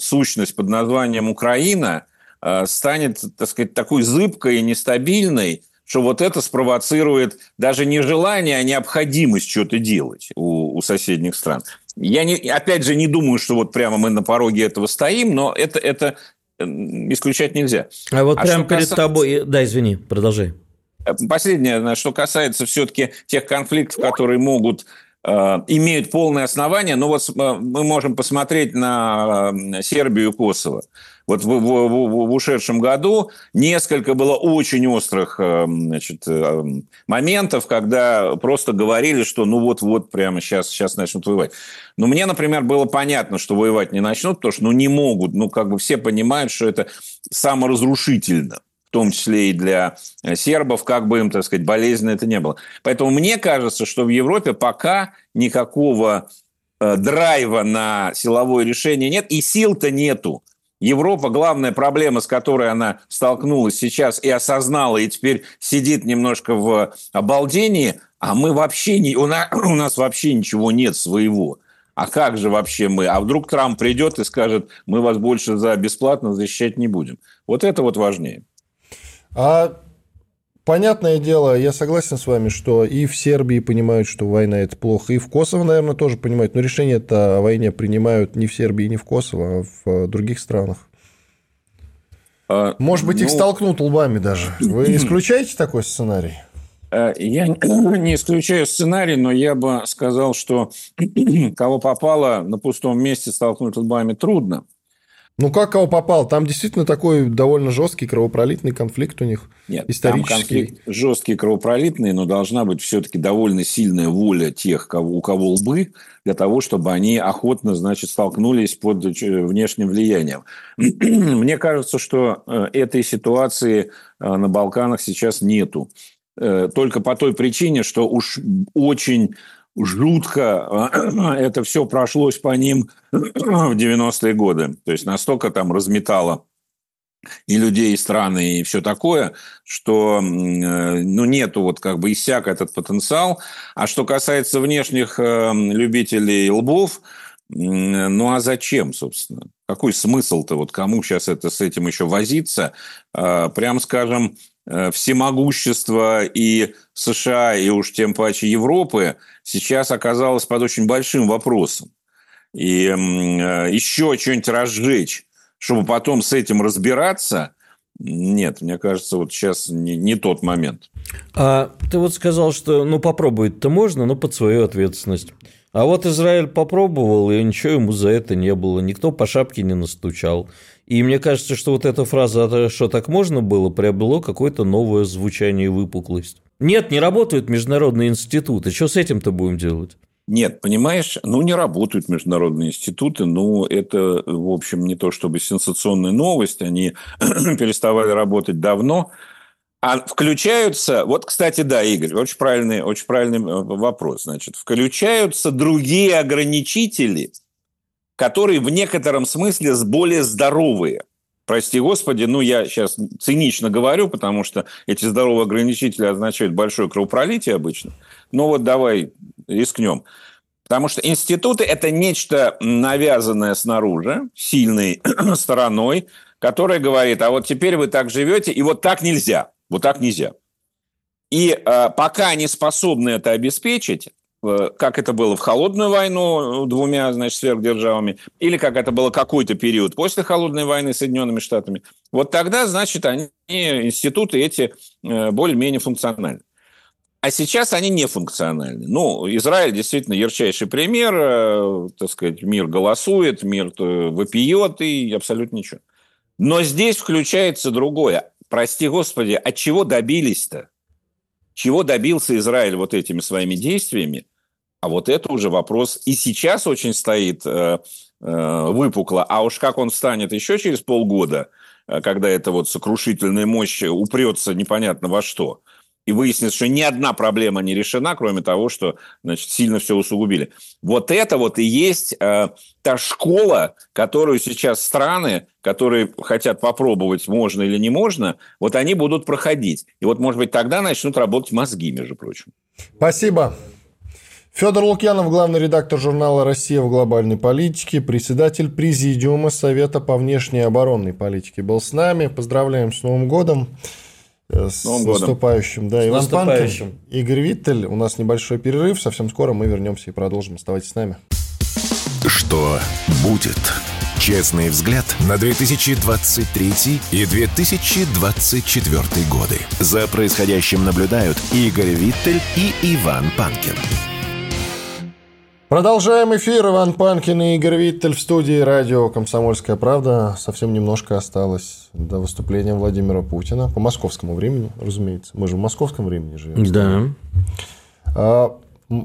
сущность под названием Украина станет, так сказать, такой зыбкой и нестабильной, что вот это спровоцирует даже не желание, а необходимость что-то делать у, у соседних стран. Я, не, опять же, не думаю, что вот прямо мы на пороге этого стоим, но это, это исключать нельзя. А вот а прямо перед касается... тобой... Да, извини, продолжай. Последнее, что касается все-таки тех конфликтов, которые могут Э, имеют полное основание, но вот мы можем посмотреть на Сербию и Косово. Вот в, в, в, в ушедшем году несколько было очень острых э, значит, э, моментов, когда просто говорили, что ну вот-вот прямо сейчас, сейчас начнут воевать. Но мне, например, было понятно, что воевать не начнут, потому что ну, не могут. Ну, как бы все понимают, что это саморазрушительно в том числе и для э, сербов, как бы им, так сказать, болезненно это не было. Поэтому мне кажется, что в Европе пока никакого драйва на силовое решение нет, и сил-то нету. Европа, главная проблема, с которой она столкнулась сейчас и осознала, и теперь сидит немножко в обалдении, а мы вообще не, у нас, у нас вообще ничего нет своего. А как же вообще мы? А вдруг Трамп придет и скажет, мы вас больше за бесплатно защищать не будем. Вот это вот важнее. А понятное дело, я согласен с вами, что и в Сербии понимают, что война это плохо, и в Косово, наверное, тоже понимают, но решение это о войне принимают не в Сербии, не в Косово, а в э, других странах. А, Может быть, ну... их столкнут лбами даже. Вы исключаете такой сценарий? Э, я не исключаю сценарий, но я бы сказал, что кого попало на пустом месте столкнуть лбами трудно. Ну, как кого попал? Там действительно такой довольно жесткий кровопролитный конфликт у них. Нет, исторический. там конфликт жесткий, кровопролитный, но должна быть все-таки довольно сильная воля тех, кого, у кого лбы, для того, чтобы они охотно, значит, столкнулись под э, внешним влиянием. Мне кажется, что э, этой ситуации на Балканах сейчас нету. Э, только по той причине, что уж очень жутко это все прошлось по ним в 90-е годы. То есть настолько там разметало и людей, и страны, и все такое, что ну, нету вот как бы иссяк этот потенциал. А что касается внешних э, любителей лбов, ну а зачем, собственно? Какой смысл-то? Вот кому сейчас это с этим еще возиться? Э, прям скажем, Э, всемогущество и США, и уж тем паче Европы сейчас оказалось под очень большим вопросом. И э, еще что-нибудь разжечь, чтобы потом с этим разбираться, нет, мне кажется, вот сейчас не, не тот момент. А ты вот сказал, что ну попробовать-то можно, но под свою ответственность. А вот Израиль попробовал, и ничего ему за это не было. Никто по шапке не настучал. И мне кажется, что вот эта фраза «что так можно было» приобрело какое-то новое звучание и выпуклость. Нет, не работают международные институты. Что с этим-то будем делать? Нет, понимаешь, ну не работают международные институты, ну это, в общем, не то чтобы сенсационная новость, они переставали работать давно, а включаются, вот, кстати, да, Игорь, очень правильный, очень правильный э, вопрос. Значит, включаются другие ограничители, которые в некотором смысле более здоровые. Прости господи, ну я сейчас цинично говорю, потому что эти здоровые ограничители означают большое кровопролитие обычно. Но вот давай рискнем. Потому что институты – это нечто навязанное снаружи, сильной стороной, которое говорит, а вот теперь вы так живете, и вот так нельзя. Вот так нельзя. И э, пока они способны это обеспечить, э, как это было в холодную войну э, двумя, значит, сверхдержавами, или как это было какой-то период после холодной войны с Соединенными Штатами, вот тогда, значит, они, институты эти э, более-менее функциональны. А сейчас они не функциональны. Ну, Израиль действительно ярчайший пример, э, так сказать, мир голосует, мир э, вопиет и абсолютно ничего. Но здесь включается другое прости господи, от чего добились-то? Чего добился Израиль вот этими своими действиями? А вот это уже вопрос и сейчас очень стоит э, э, выпукло. А уж как он станет еще через полгода, э, когда эта вот сокрушительная мощь упрется непонятно во что – и выяснится, что ни одна проблема не решена, кроме того, что значит, сильно все усугубили. Вот это вот и есть э, та школа, которую сейчас страны, которые хотят попробовать, можно или не можно, вот они будут проходить. И вот, может быть, тогда начнут работать мозги, между прочим. Спасибо. Федор Лукьянов, главный редактор журнала «Россия в глобальной политике», председатель Президиума Совета по внешней оборонной политике был с нами. Поздравляем с Новым годом. Э, с Новым наступающим. Да, с Иван наступающим. Панкин, Игорь Виттель. У нас небольшой перерыв. Совсем скоро мы вернемся и продолжим. Оставайтесь с нами. Что будет? Честный взгляд на 2023 и 2024 годы. За происходящим наблюдают Игорь Виттель и Иван Панкин. Продолжаем эфир. Иван Панкин и Игорь Виттель в студии радио «Комсомольская правда». Совсем немножко осталось до выступления Владимира Путина. По московскому времени, разумеется. Мы же в московском времени живем. Да. А,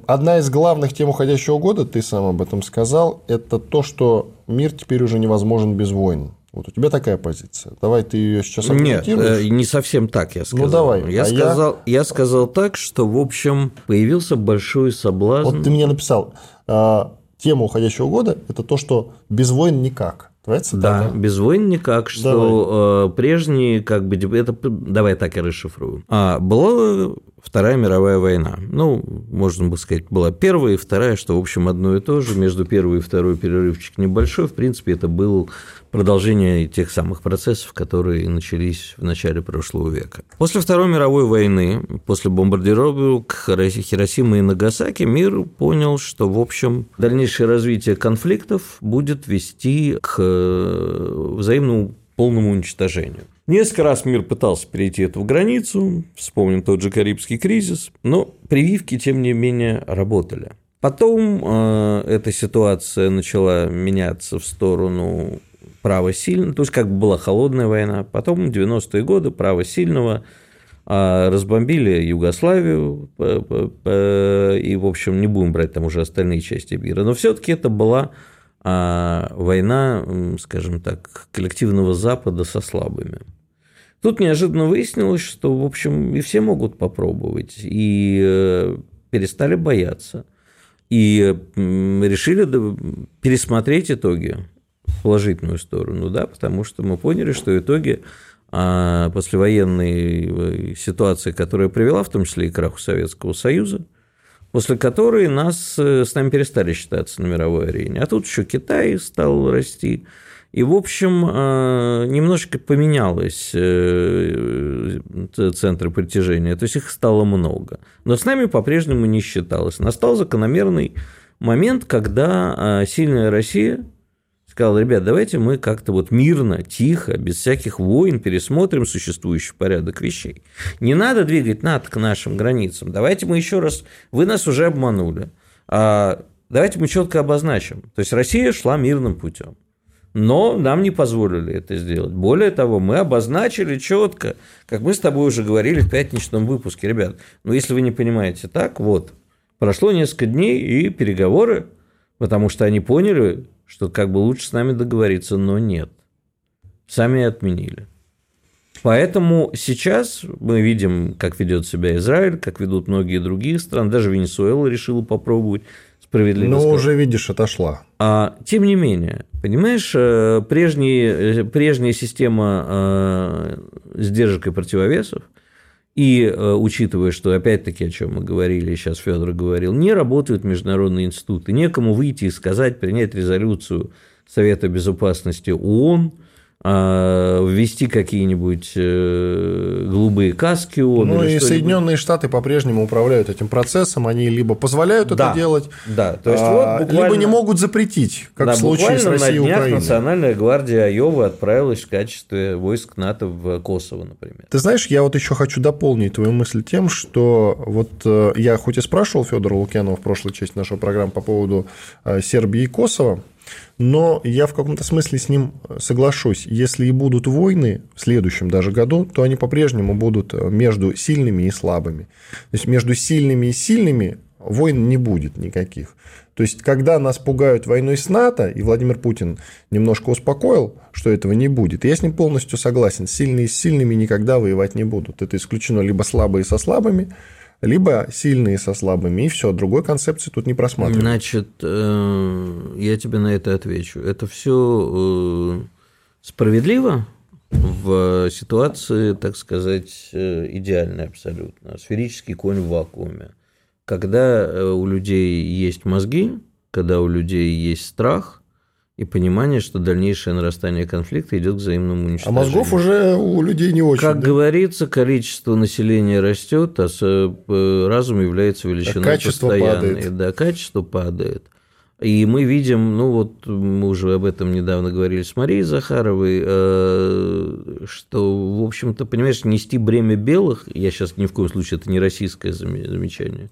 одна из главных тем уходящего года, ты сам об этом сказал, это то, что мир теперь уже невозможен без войн. Вот у тебя такая позиция. Давай ты ее сейчас Нет, э, не совсем так я сказал. Ну давай. Я, а сказал, я... я сказал так, что, в общем, появился большой соблазн. Вот ты мне написал, а, тема уходящего года – это то, что без войн никак. Твоя цитата. Да, без войн никак, что давай. прежние, как бы, это, давай так и расшифрую. А, была Вторая мировая война. Ну, можно бы сказать, была первая и вторая, что, в общем, одно и то же. Между первой и второй перерывчик небольшой. В принципе, это был продолжение тех самых процессов, которые начались в начале прошлого века. После Второй мировой войны, после бомбардировок Хиросимы и Нагасаки, мир понял, что, в общем, дальнейшее развитие конфликтов будет вести к э, взаимному полному уничтожению. Несколько раз мир пытался перейти эту границу, вспомним тот же Карибский кризис, но прививки, тем не менее, работали. Потом э, эта ситуация начала меняться в сторону права сильного, то есть как бы была холодная война, потом 90-е годы право сильного э, разбомбили Югославию, и, в общем, не будем брать там уже остальные части мира, но все-таки это была а война, скажем так, коллективного Запада со слабыми. Тут неожиданно выяснилось, что, в общем, и все могут попробовать, и э, перестали бояться, и решили пересмотреть итоги положительную сторону, да, потому что мы поняли, что итоги а, послевоенной э, ситуации, которая привела в том числе и к краху Советского Союза, после которой нас э, с нами перестали считаться на мировой арене. А тут еще Китай стал расти. И, в общем, э, немножко поменялось центры притяжения, то есть их стало много. Но с нами по-прежнему не считалось. Настал закономерный момент, когда сильная Россия сказал, ребят, давайте мы как-то вот мирно, тихо, без всяких войн пересмотрим существующий порядок вещей. Не надо двигать НАТО к нашим границам. Давайте мы еще раз, вы нас уже обманули. А давайте мы четко обозначим. То есть Россия шла мирным путем. Но нам не позволили это сделать. Более того, мы обозначили четко, как мы с тобой уже говорили в пятничном выпуске, ребят, ну если вы не понимаете так, вот, прошло несколько дней и переговоры, потому что они поняли, что как бы лучше с нами договориться, но нет. Сами отменили. Поэтому сейчас мы видим, как ведет себя Израиль, как ведут многие другие страны. Даже Венесуэла решила попробовать справедливо. Но сказать. уже, видишь, отошла. А, тем не менее, понимаешь, э, прежние, прежняя система э, сдержек и противовесов – и э, учитывая, что опять-таки, о чем мы говорили, сейчас Федор говорил, не работают международные институты, некому выйти и сказать, принять резолюцию Совета Безопасности ООН, ввести какие-нибудь э, голубые каски ООН. Ну и Соединенные Штаты по-прежнему управляют этим процессом, они либо позволяют да, это делать, да, то есть а, вот буквально, либо не могут запретить, как да, в случае с Россией и Украиной. Национальная гвардия Айовы отправилась в качестве войск НАТО в Косово, например. Ты знаешь, я вот еще хочу дополнить твою мысль тем, что вот э, я хоть и спрашивал Федора Лукьянова в прошлой части нашего программы по поводу э, Сербии и Косово, но я в каком-то смысле с ним соглашусь. Если и будут войны в следующем даже году, то они по-прежнему будут между сильными и слабыми. То есть между сильными и сильными войн не будет никаких. То есть, когда нас пугают войной с НАТО, и Владимир Путин немножко успокоил, что этого не будет, я с ним полностью согласен. Сильные с сильными никогда воевать не будут. Это исключено либо слабые со слабыми, либо сильные со слабыми, и все, другой концепции тут не просматривается. Значит, э, я тебе на это отвечу. Это все э, справедливо в ситуации, так сказать, э, идеальной абсолютно. Сферический конь в вакууме. Когда у людей есть мозги, когда у людей есть страх, и понимание, что дальнейшее нарастание конфликта идет к взаимному уничтожению. А мозгов уже у людей не очень. Как да? говорится, количество населения растет, а э, разум является величиной а качество постоянной. Падает. Да, качество падает. И мы видим, ну вот мы уже об этом недавно говорили с Марией Захаровой, э, что, в общем-то, понимаешь, нести бремя белых, я сейчас ни в коем случае, это не российское замечание,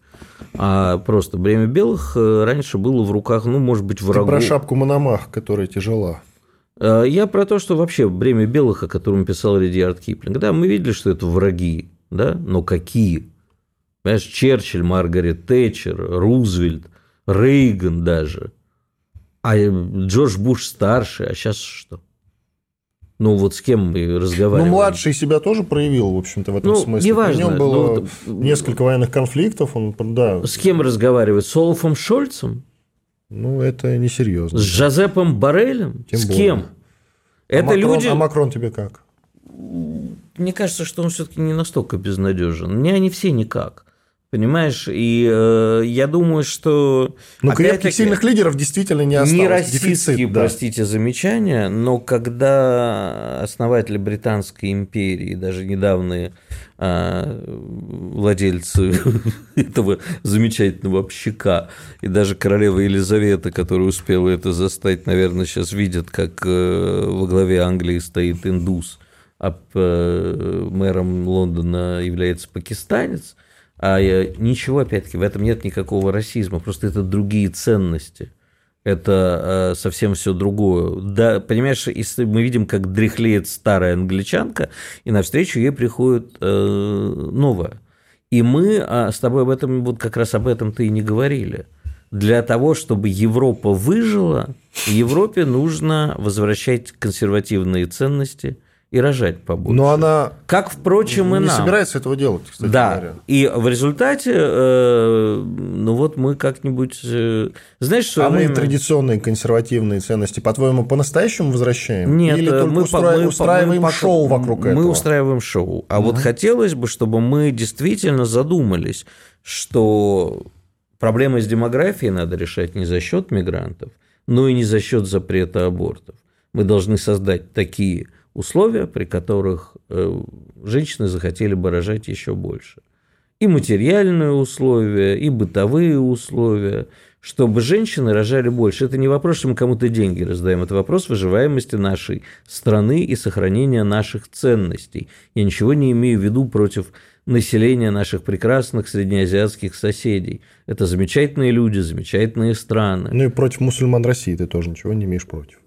а просто бремя белых э, раньше было в руках, ну, может быть, врагов. Ты про шапку Мономах, которая тяжела. Э, я про то, что вообще бремя белых, о котором писал Редиард Киплинг, да, мы видели, что это враги, да, но какие? Понимаешь, Черчилль, Маргарет Тэтчер, Рузвельт – Рейган даже, а Джордж Буш старший, а сейчас что? Ну, вот с кем мы разговариваем? Ну, младший себя тоже проявил, в общем-то, в этом ну, смысле. Неважно. При нем было ну, несколько военных конфликтов. Он, да. С кем разговаривать? С Олафом Шольцем? Ну, это несерьезно. С Жозепом Барелем? Тем с более. кем? А это Макрон, люди... А Макрон тебе как? Мне кажется, что он все-таки не настолько безнадежен. Мне они все никак. Понимаешь, и э, я думаю, что... Ну, крепких сильных лидеров действительно не осталось. Не российские, Дефицит, да. простите, замечания, но когда основатели Британской империи, даже недавние э, владельцы этого замечательного общака, и даже королева Елизавета, которая успела это застать, наверное, сейчас видят, как э, во главе Англии стоит индус – а мэром Лондона является пакистанец, а ничего, опять-таки, в этом нет никакого расизма, просто это другие ценности. Это совсем все другое. Да, понимаешь, если мы видим, как дряхлеет старая англичанка, и навстречу ей приходит новая. И мы с тобой об этом, вот как раз об этом-то и не говорили – для того, чтобы Европа выжила, Европе нужно возвращать консервативные ценности и рожать побольше. Но она, как впрочем, и не нам. собирается этого делать, кстати да. говоря. И в результате, э, ну вот мы как-нибудь, э, знаешь, что а время... мы традиционные консервативные ценности, по-твоему, по-настоящему возвращаем? Нет, Или только мы, устра... мы устраиваем мы, шоу вокруг мы этого? Мы устраиваем шоу. А угу. вот хотелось бы, чтобы мы действительно задумались, что Проблемы с демографией надо решать не за счет мигрантов, но и не за счет запрета абортов. Мы должны создать такие условия, при которых э, женщины захотели бы рожать еще больше. И материальные условия, и бытовые условия, чтобы женщины рожали больше. Это не вопрос, что мы кому-то деньги раздаем, это вопрос выживаемости нашей страны и сохранения наших ценностей. Я ничего не имею в виду против населения наших прекрасных среднеазиатских соседей. Это замечательные люди, замечательные страны. Ну и против мусульман России ты тоже ничего не имеешь против.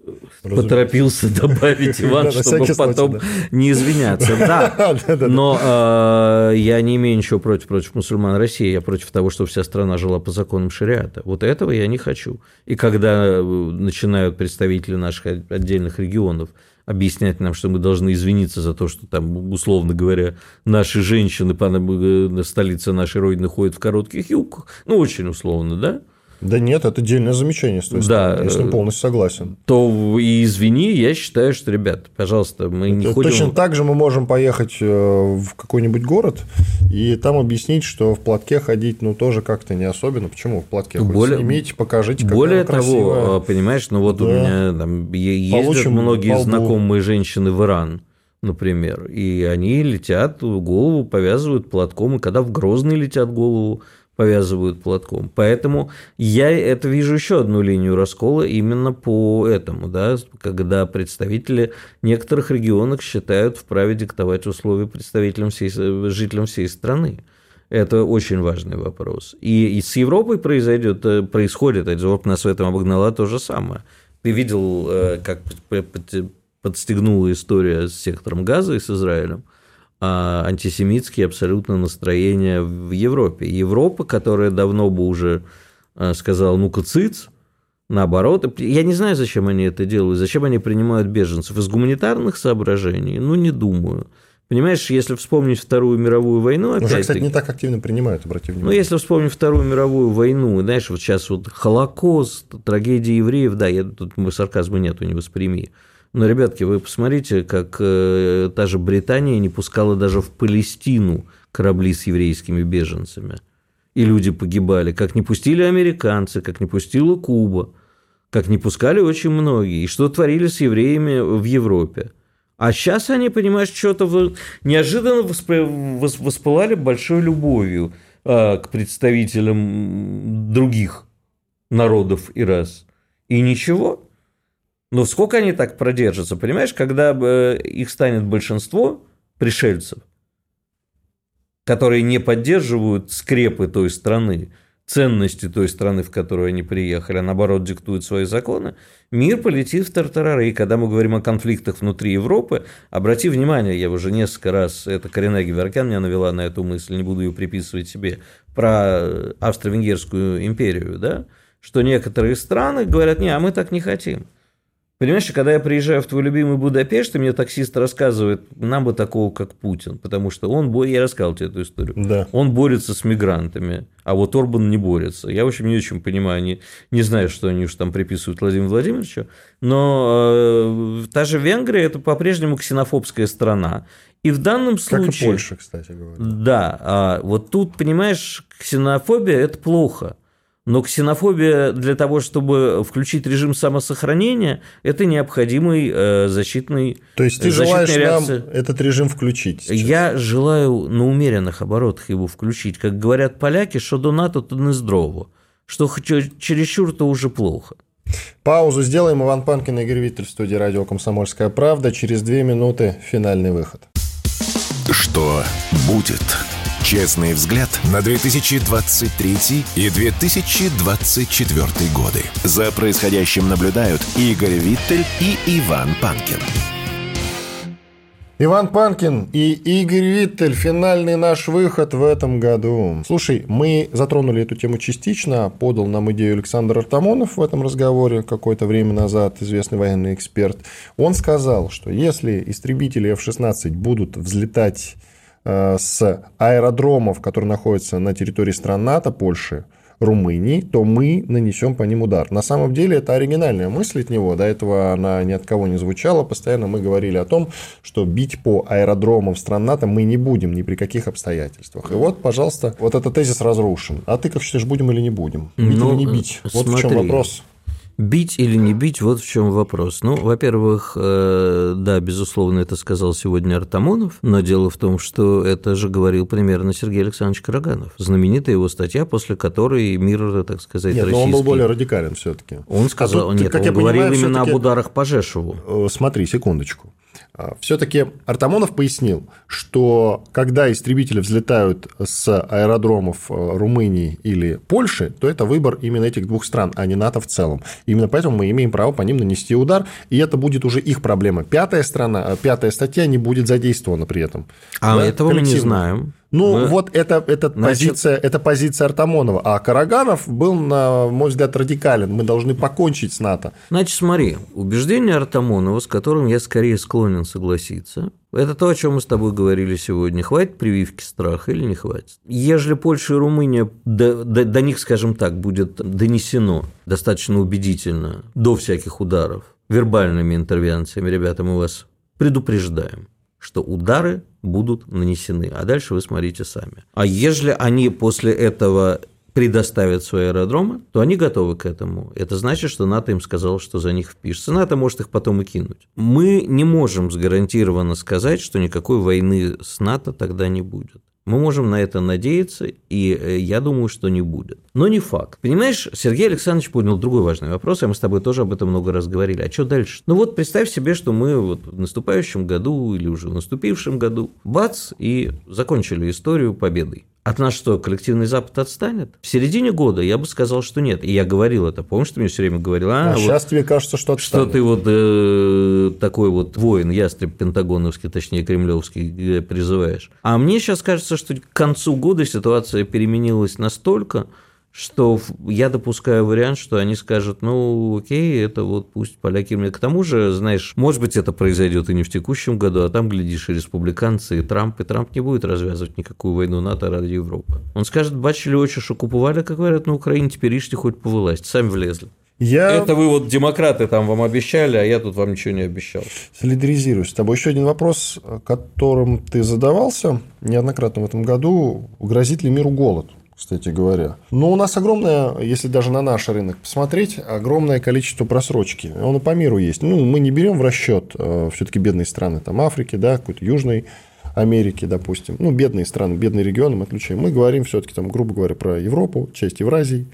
Поторопился добавить Иван, чтобы потом не извиняться. Да, но э, я не имею ничего против против мусульман России. Я против того, чтобы вся страна жила по законам шариата. Вот этого я не хочу. И когда э, начинают представители наших отдельных регионов объяснять нам, что мы должны извиниться за то, что там, условно говоря, наши женщины, э, столица нашей Родины ходят в коротких юбках, ну, очень условно, да? Да нет, это дельное замечание с твоей да, стороны, я с ним полностью согласен. То и извини, я считаю, что, ребят, пожалуйста, мы не это ходим... Точно так же мы можем поехать э, в какой-нибудь город и там объяснить, что в платке ходить, ну, тоже как-то не особенно. Почему в платке? Более... Снимите, покажите, какая Более того, понимаешь, ну, вот да. у меня там ездят Получим многие знакомые женщины в Иран, например, и они летят, голову повязывают платком, и когда в Грозный летят голову повязывают платком. Поэтому я это вижу еще одну линию раскола именно по этому, да, когда представители некоторых регионов считают вправе диктовать условия представителям всей, жителям всей страны. Это очень важный вопрос. И, и с Европой произойдет, э, происходит, Европа нас в этом обогнала то же самое. Ты видел, э, как подстегнула история с сектором газа и с Израилем? А, антисемитские абсолютно настроения в Европе. Европа, которая давно бы уже а, сказала, ну-ка, циц, наоборот. Я не знаю, зачем они это делают, зачем они принимают беженцев. Из гуманитарных соображений? Ну, не думаю. Понимаешь, если вспомнить Вторую мировую войну, опять Уже, кстати, не так активно принимают, обрати внимание. Ну, если вспомнить Вторую мировую войну, знаешь, вот сейчас вот Холокост, трагедия евреев, да, я, тут сарказма нету, не восприми. Но, ребятки, вы посмотрите, как э, та же Британия не пускала даже в Палестину корабли с еврейскими беженцами. И люди погибали. Как не пустили американцы, как не пустила Куба, как не пускали очень многие. И что творили с евреями в Европе. А сейчас они, понимаешь, что-то неожиданно воспылали большой любовью а, к представителям других народов и рас. И ничего. Но сколько они так продержатся, понимаешь, когда их станет большинство пришельцев, которые не поддерживают скрепы той страны, ценности той страны, в которую они приехали, а наоборот диктуют свои законы, мир полетит в тартарары. И когда мы говорим о конфликтах внутри Европы, обрати внимание, я уже несколько раз, это Карина Геворкян меня навела на эту мысль, не буду ее приписывать себе, про Австро-Венгерскую империю, да, что некоторые страны говорят, не, а мы так не хотим. Понимаешь, когда я приезжаю в твой любимый Будапешт, и мне таксист рассказывает, нам бы такого, как Путин, потому что он, я рассказал тебе эту историю, да. он борется с мигрантами, а вот Орбан не борется. Я, в общем, не очень понимаю, не, не знаю, что они уж там приписывают Владимиру Владимировичу, но э, та же Венгрия – это по-прежнему ксенофобская страна. И в данном случае... Как и Польша, кстати говоря. Да, а вот тут, понимаешь, ксенофобия – это плохо. Но ксенофобия для того, чтобы включить режим самосохранения, это необходимый э, защитный То есть ты желаешь реакция. нам этот режим включить? Сейчас? Я желаю на умеренных оборотах его включить. Как говорят поляки, что до НАТО, то не здорово. Что чересчур, то уже плохо. Паузу сделаем. Иван Панкин и Игорь Виттель в студии радио «Комсомольская правда». Через две минуты финальный выход. Что будет? Честный взгляд на 2023 и 2024 годы. За происходящим наблюдают Игорь Виттель и Иван Панкин. Иван Панкин и Игорь Виттель. Финальный наш выход в этом году. Слушай, мы затронули эту тему частично. Подал нам идею Александр Артамонов в этом разговоре какое-то время назад, известный военный эксперт. Он сказал, что если истребители F-16 будут взлетать с аэродромов, которые находятся на территории стран НАТО, Польши, Румынии, то мы нанесем по ним удар. На самом деле это оригинальная мысль от него, до этого она ни от кого не звучала, постоянно мы говорили о том, что бить по аэродромам стран НАТО мы не будем ни при каких обстоятельствах. И вот, пожалуйста, вот этот тезис разрушен. А ты как считаешь, будем или не будем? Бить Ну, или не бить? Вот смотри. в чем вопрос. Бить или не бить, вот в чем вопрос. Ну, во-первых, э, да, безусловно, это сказал сегодня Артамонов, но дело в том, что это же говорил примерно Сергей Александрович Караганов. Знаменитая его статья, после которой мир, так сказать, Нет, но российский... он был более радикален все-таки. Он сказал, А тут, нет, как он я говорил понимаю, именно об ударах по Жешеву. Э, Смотри, секундочку. Все-таки Артамонов пояснил, что когда истребители взлетают с аэродромов э, Румынии или Польши, то это выбор именно этих двух стран, а не НАТО в целом. Именно поэтому мы имеем право по ним нанести удар, и это будет уже их проблема. Пятая страна, э, пятая статья не будет задействована при этом. А Да, этого мы не знаем. Ну, Мы- вот это, это, Значит- позиция, это позиция Артамонова. А Караганов был, на мой взгляд, радикален. Мы должны покончить с НАТО. Значит, смотри, убеждение Артамонова, с которым я скорее склонен согласиться, это то, о чем мы с тобой говорили сегодня. Хватит прививки страха или не хватит? Ежели Польша и Румыния, до, до- до них, скажем так, будет донесено достаточно убедительно, до всяких ударов, вербальными интервенциями, ребята, мы вас предупреждаем, что удары будут нанесены, а дальше вы смотрите сами. А ежели они после этого предоставят свои аэродромы, то они готовы к этому. Это значит, что НАТО им сказал, что за них впишется. НАТО может их потом и кинуть. Мы не можем сгарантированно сказать, что никакой войны с НАТО тогда не будет. Мы можем на это надеяться, и э, я думаю, что не будет. Но не факт. Понимаешь, Сергей Александрович поднял другой важный вопрос, и мы с тобой тоже об этом много раз говорили. А что дальше? Ну вот представь себе, что мы вот в наступающем году или уже в наступившем году, бац, и закончили историю победой. От нас что, коллективный Запад отстанет? В середине года я бы сказал, что нет. И я говорил это. Помнишь, ты мне все время говорил, а, А, вот сейчас тебе кажется, что что отстанет. ты вот э, такой вот воин, ястреб пентагоновский, точнее кремлевский, э, призываешь. А мне сейчас кажется, что к концу года ситуация переменилась настолько, что я допускаю вариант, что они скажут, ну, окей, это вот пусть поляки мне... К тому же, знаешь, может быть, это произойдет и не в текущем году, а там, глядишь, и республиканцы, и Трамп, и Трамп не будет развязывать никакую войну НАТО ради Европы. Он скажет, бачили очи, что купували, как говорят на Украине, теперь ишьте хоть повылазьте, сами влезли. Я Это вы вот демократы там вам обещали, а я тут вам ничего не обещал. солидаризируюсь с тобой. Еще один вопрос, которым ты задавался неоднократно в этом году. Грозит ли миру голод? Кстати говоря. Но у нас огромное, если даже на наш рынок посмотреть, огромное количество просрочки. Он и по миру есть. Ну, мы не берем в расчет все-таки бедные страны, там Африки, да, какой-то Южной Америки, допустим. Ну, бедные страны, бедные регионы мы отключаем. Мы говорим все-таки, там, грубо говоря, про Европу, часть Евразии,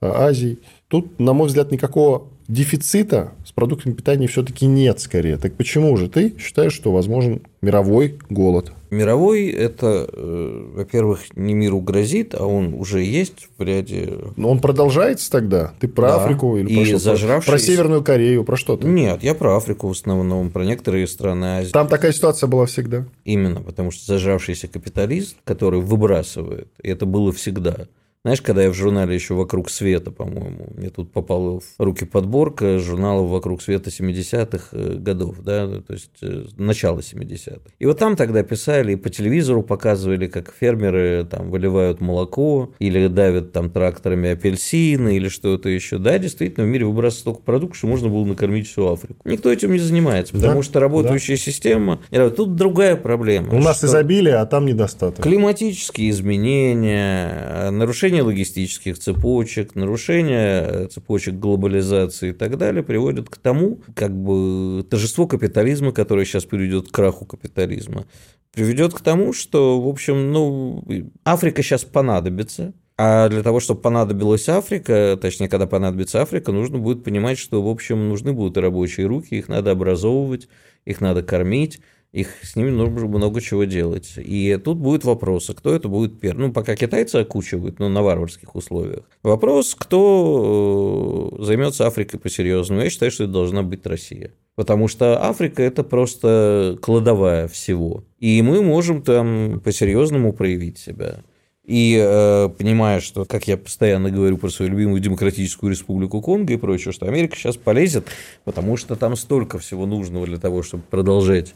э, Азии. Тут, на мой взгляд, никакого дефицита с продуктами питания все-таки нет, скорее. Так почему же ты считаешь, что возможен мировой голод? Мировой – это, э, во-первых, не миру грозит, а он уже есть в ряде… Но он продолжается тогда? Ты про Да. Африку или И про, что? Зажравшись- про Северную Корею, про что то Нет, я про Африку в основном, про некоторые страны Азии. Там такая ситуация была всегда. Именно, потому что зажравшийся капиталист, который выбрасывает, и это было всегда. Знаешь, когда я в журнале еще «Вокруг света», по-моему, мне тут попала в руки подборка журналов «Вокруг света» 70-х э, годов, да, то есть э, начало 70-х. И вот там тогда писали, и по телевизору показывали, как фермеры там выливают молоко, или давят там тракторами апельсины, или что-то еще. Да, действительно, в мире выбрасывается столько продуктов, что можно было накормить всю Африку. Никто этим не занимается, потому Да, что работающая система... Тут другая проблема. У нас изобилие, а там недостаток. Климатические изменения, нарушение логистических цепочек, нарушение цепочек глобализации и так далее приводят к тому, как бы торжество капитализма, которое сейчас приведет к краху капитализма, приведет к тому, что, в общем, ну, Африка сейчас понадобится, А для того, чтобы понадобилась Африка, точнее, когда понадобится Африка, нужно будет понимать, что, в общем, нужны будут рабочие руки, их надо образовывать, их надо кормить, их с ними нужно много чего делать. И тут будет вопрос, а кто это будет первым? Ну, пока китайцы окучивают, но на варварских условиях. Вопрос, кто э, займется Африкой по-серьезному. Я считаю, что это должна быть Россия. Потому что Африка – это просто кладовая всего. И мы можем там по-серьезному проявить себя. И э, понимая, что, как я постоянно говорю про свою любимую Демократическую Республику Конго и прочее, что Америка сейчас полезет, потому что там столько всего нужного для того, чтобы продолжать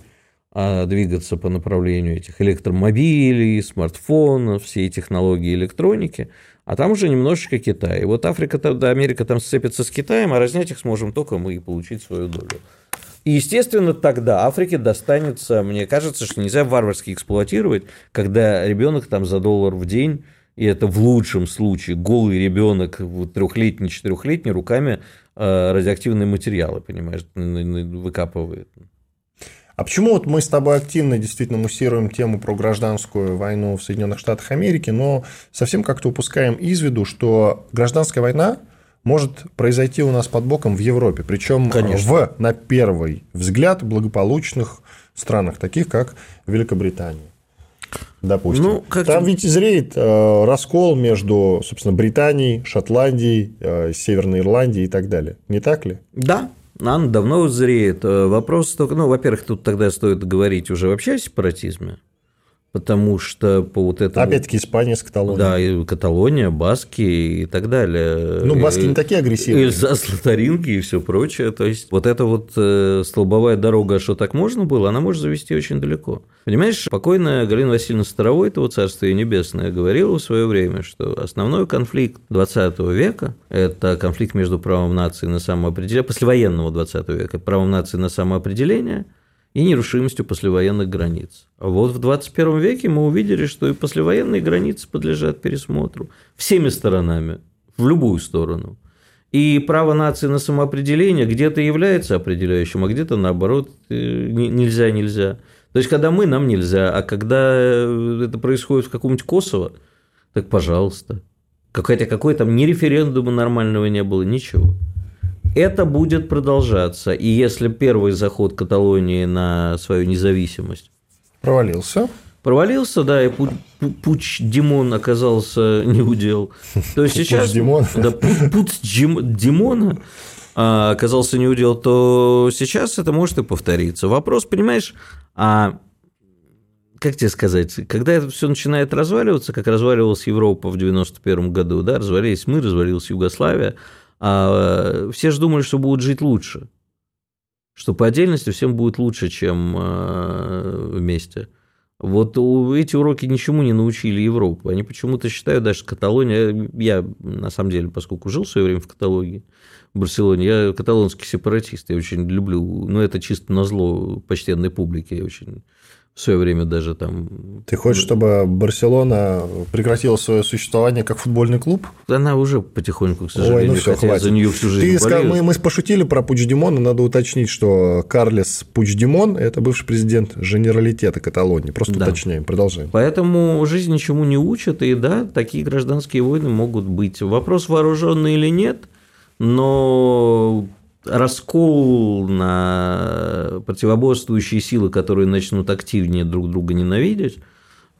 а, двигаться по направлению этих электромобилей, смартфонов, всей технологии электроники, а там уже немножечко Китай. И вот Африка, да, Америка там сцепится с Китаем, а разнять их сможем только мы и получить свою долю. И, естественно, тогда Африке достанется, мне кажется, что нельзя варварски эксплуатировать, когда ребенок там за доллар в день, и это в лучшем случае голый ребенок, вот, трехлетний, четырехлетний, руками э, радиоактивные материалы, понимаешь, выкапывает. А почему вот мы с тобой активно действительно муссируем тему про гражданскую войну в Соединенных Штатах Америки, но совсем как-то упускаем из виду, что гражданская война может произойти у нас под боком в Европе, причем в, на первый взгляд, благополучных странах, таких как Великобритания. Допустим. Ну, как... Там ведь зреет э, раскол между, собственно, Британией, Шотландией, э, Северной Ирландией и так далее. Не так ли? Да, она давно зреет. Э, вопрос только, ну, во-первых, тут тогда стоит говорить уже вообще о сепаратизме потому что по вот этому... Опять-таки Испания с Каталонией. Да, и Каталония, Баски и так далее. Ну, Баски не такие агрессивные. Эльзас, Лотаринги и все прочее. То есть, вот эта вот э, столбовая дорога, что так можно было, она может завести очень далеко. Понимаешь, покойная Галина Васильевна Старовой, того Царствие Небесное, говорила в свое время, что основной конфликт 20 века – это конфликт между правом нации на самоопределение, послевоенного 20 века, правом нации на самоопределение – и нерушимостью послевоенных границ. А вот в 21 веке мы увидели, что и послевоенные границы подлежат пересмотру всеми сторонами, в любую сторону. И право нации на самоопределение где-то является определяющим, а где-то наоборот э, нельзя, нельзя. То есть, когда мы, нам нельзя, а когда э, это происходит в каком-нибудь Косово, так пожалуйста. Хотя какой там ни референдума нормального не было, ничего. Это будет продолжаться. И если первый заход Каталонии на свою независимость провалился, провалился, да, и пуч Димон оказался не удел. То есть сейчас... Димон. Да, путь Димона а, оказался не удел, то сейчас это может и повториться. Вопрос, понимаешь, а как тебе сказать, когда это все начинает разваливаться, как разваливалась Европа в 91 году, да, развалились мы, развалилась Югославия, а все же думали, что будут жить лучше. Что по отдельности всем будет лучше, чем э, вместе. Вот эти уроки ничему не научили Европу. Они почему-то считают, даже Каталония, я на самом деле, поскольку жил в свое время в Каталонии, в Барселоне, я каталонский сепаратист, я очень люблю, ну, это чисто на зло почтенной публике, я очень в свое время даже там... Ты хочешь, чтобы Барселона прекратила свое существование как футбольный клуб? Она уже потихоньку, к сожалению, Ой, ну все, хотя за нее всю жизнь Ты сказал, мы, мы пошутили про Пучдемона, надо уточнить, что Карлес Пучдемон – это бывший президент Женералитета Каталонии. Просто да. уточняем, продолжаем. Поэтому жизнь ничему не учит, и да, такие гражданские войны могут быть. Вопрос, вооруженный или нет, но раскол на противоборствующие силы, которые начнут активнее друг друга ненавидеть,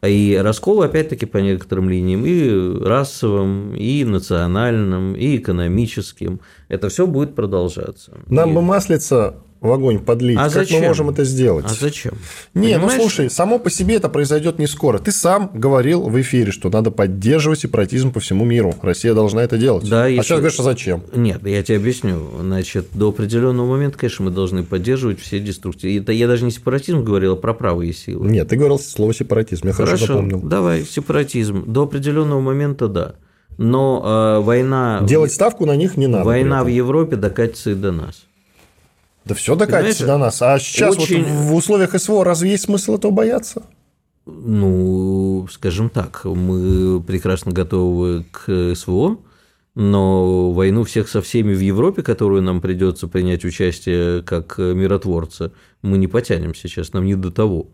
и раскол, опять-таки, по некоторым линиям, и расовым, и национальным, и экономическим. Это все будет продолжаться. Нам и... бы маслица в огонь подлить. А как зачем? мы можем это сделать? А зачем? Не, ну Понимаешь? ну слушай, само по себе это произойдет не скоро. Ты сам говорил в эфире, что надо поддерживать сепаратизм по всему миру. Россия должна это делать. Да, а если... сейчас говоришь, а зачем? Нет, я тебе объясню. Значит, до определенного момента, конечно, мы должны поддерживать все деструкции. Это я даже не сепаратизм говорил, а про правые силы. Нет, ты говорил слово сепаратизм. Я хорошо, хорошо запомнил. Давай, сепаратизм. До определенного момента, да. Но э, война... Делать ставку на них не надо. Война в Европе докатится и до нас. Да все докатится до нас. А сейчас очень... вот в условиях СВО разве есть смысл этого бояться? Ну, скажем так, мы прекрасно готовы к СВО, но войну всех со всеми в Европе, которую нам придется принять участие как миротворца, мы не потянем сейчас, нам не до того.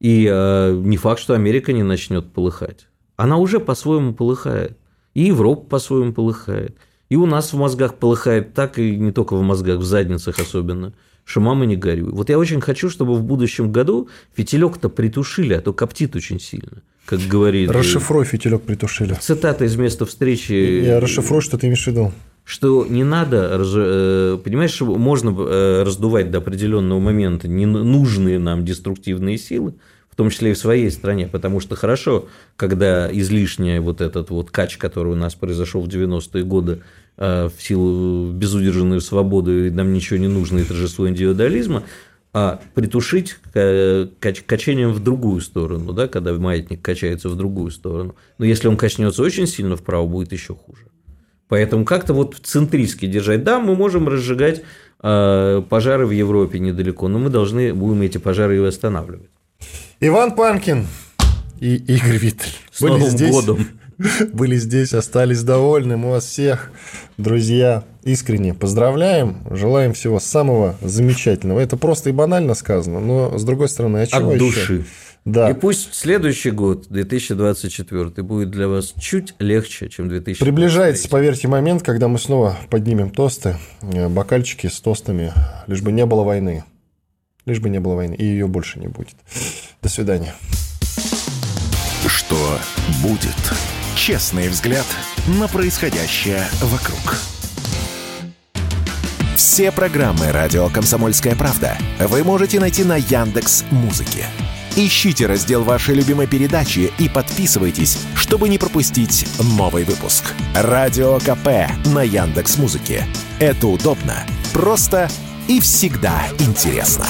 И э, не факт, что Америка не начнет полыхать. Она уже по-своему полыхает. И Европа по-своему полыхает. И у нас в мозгах полыхает так, и не только в мозгах, в задницах особенно, что мама не горюй. Вот я очень хочу, чтобы в будущем году фитилек-то притушили, а то коптит очень сильно, как говорит... Расшифруй фитилек притушили. Цитата из места встречи... Я расшифрую, что ты имеешь в виду что не надо, э, понимаешь, можно э, раздувать до определенного момента ненужные нам деструктивные силы, в том числе и в своей стране, потому что хорошо, когда излишняя вот этот вот кач, который у нас произошел в 90-е годы э, в силу безудержанной свободы, и нам ничего не нужно, и торжество индивидуализма, а притушить качением в другую сторону, да, когда маятник качается в другую сторону. Но если он качнется очень сильно вправо, будет еще хуже. Поэтому как-то вот центристски держать. Да, мы можем разжигать э, пожары в Европе недалеко, но мы должны будем эти пожары и восстанавливать. Иван Панкин и Игорь Виттель С были Новым здесь, годом. Были здесь, остались довольны. Мы вас всех, друзья, искренне поздравляем. Желаем всего самого замечательного. Это просто и банально сказано, но с другой стороны, а чего От души. еще? Да. И пусть следующий год, 2024, будет для вас чуть легче, чем 2023. Приближается, поверьте, момент, когда мы снова поднимем тосты, э, бокальчики с тостами, лишь бы не было войны. Лишь бы не было войны, и ее больше не будет. До свидания. Что будет? Честный взгляд на происходящее вокруг. Все программы радио Комсомольская правда вы можете найти на Яндекс Музыке. Ищите раздел вашей любимой передачи и подписывайтесь, чтобы не пропустить новый выпуск. Радио КП на Яндекс Музыке. Это удобно, просто и всегда интересно.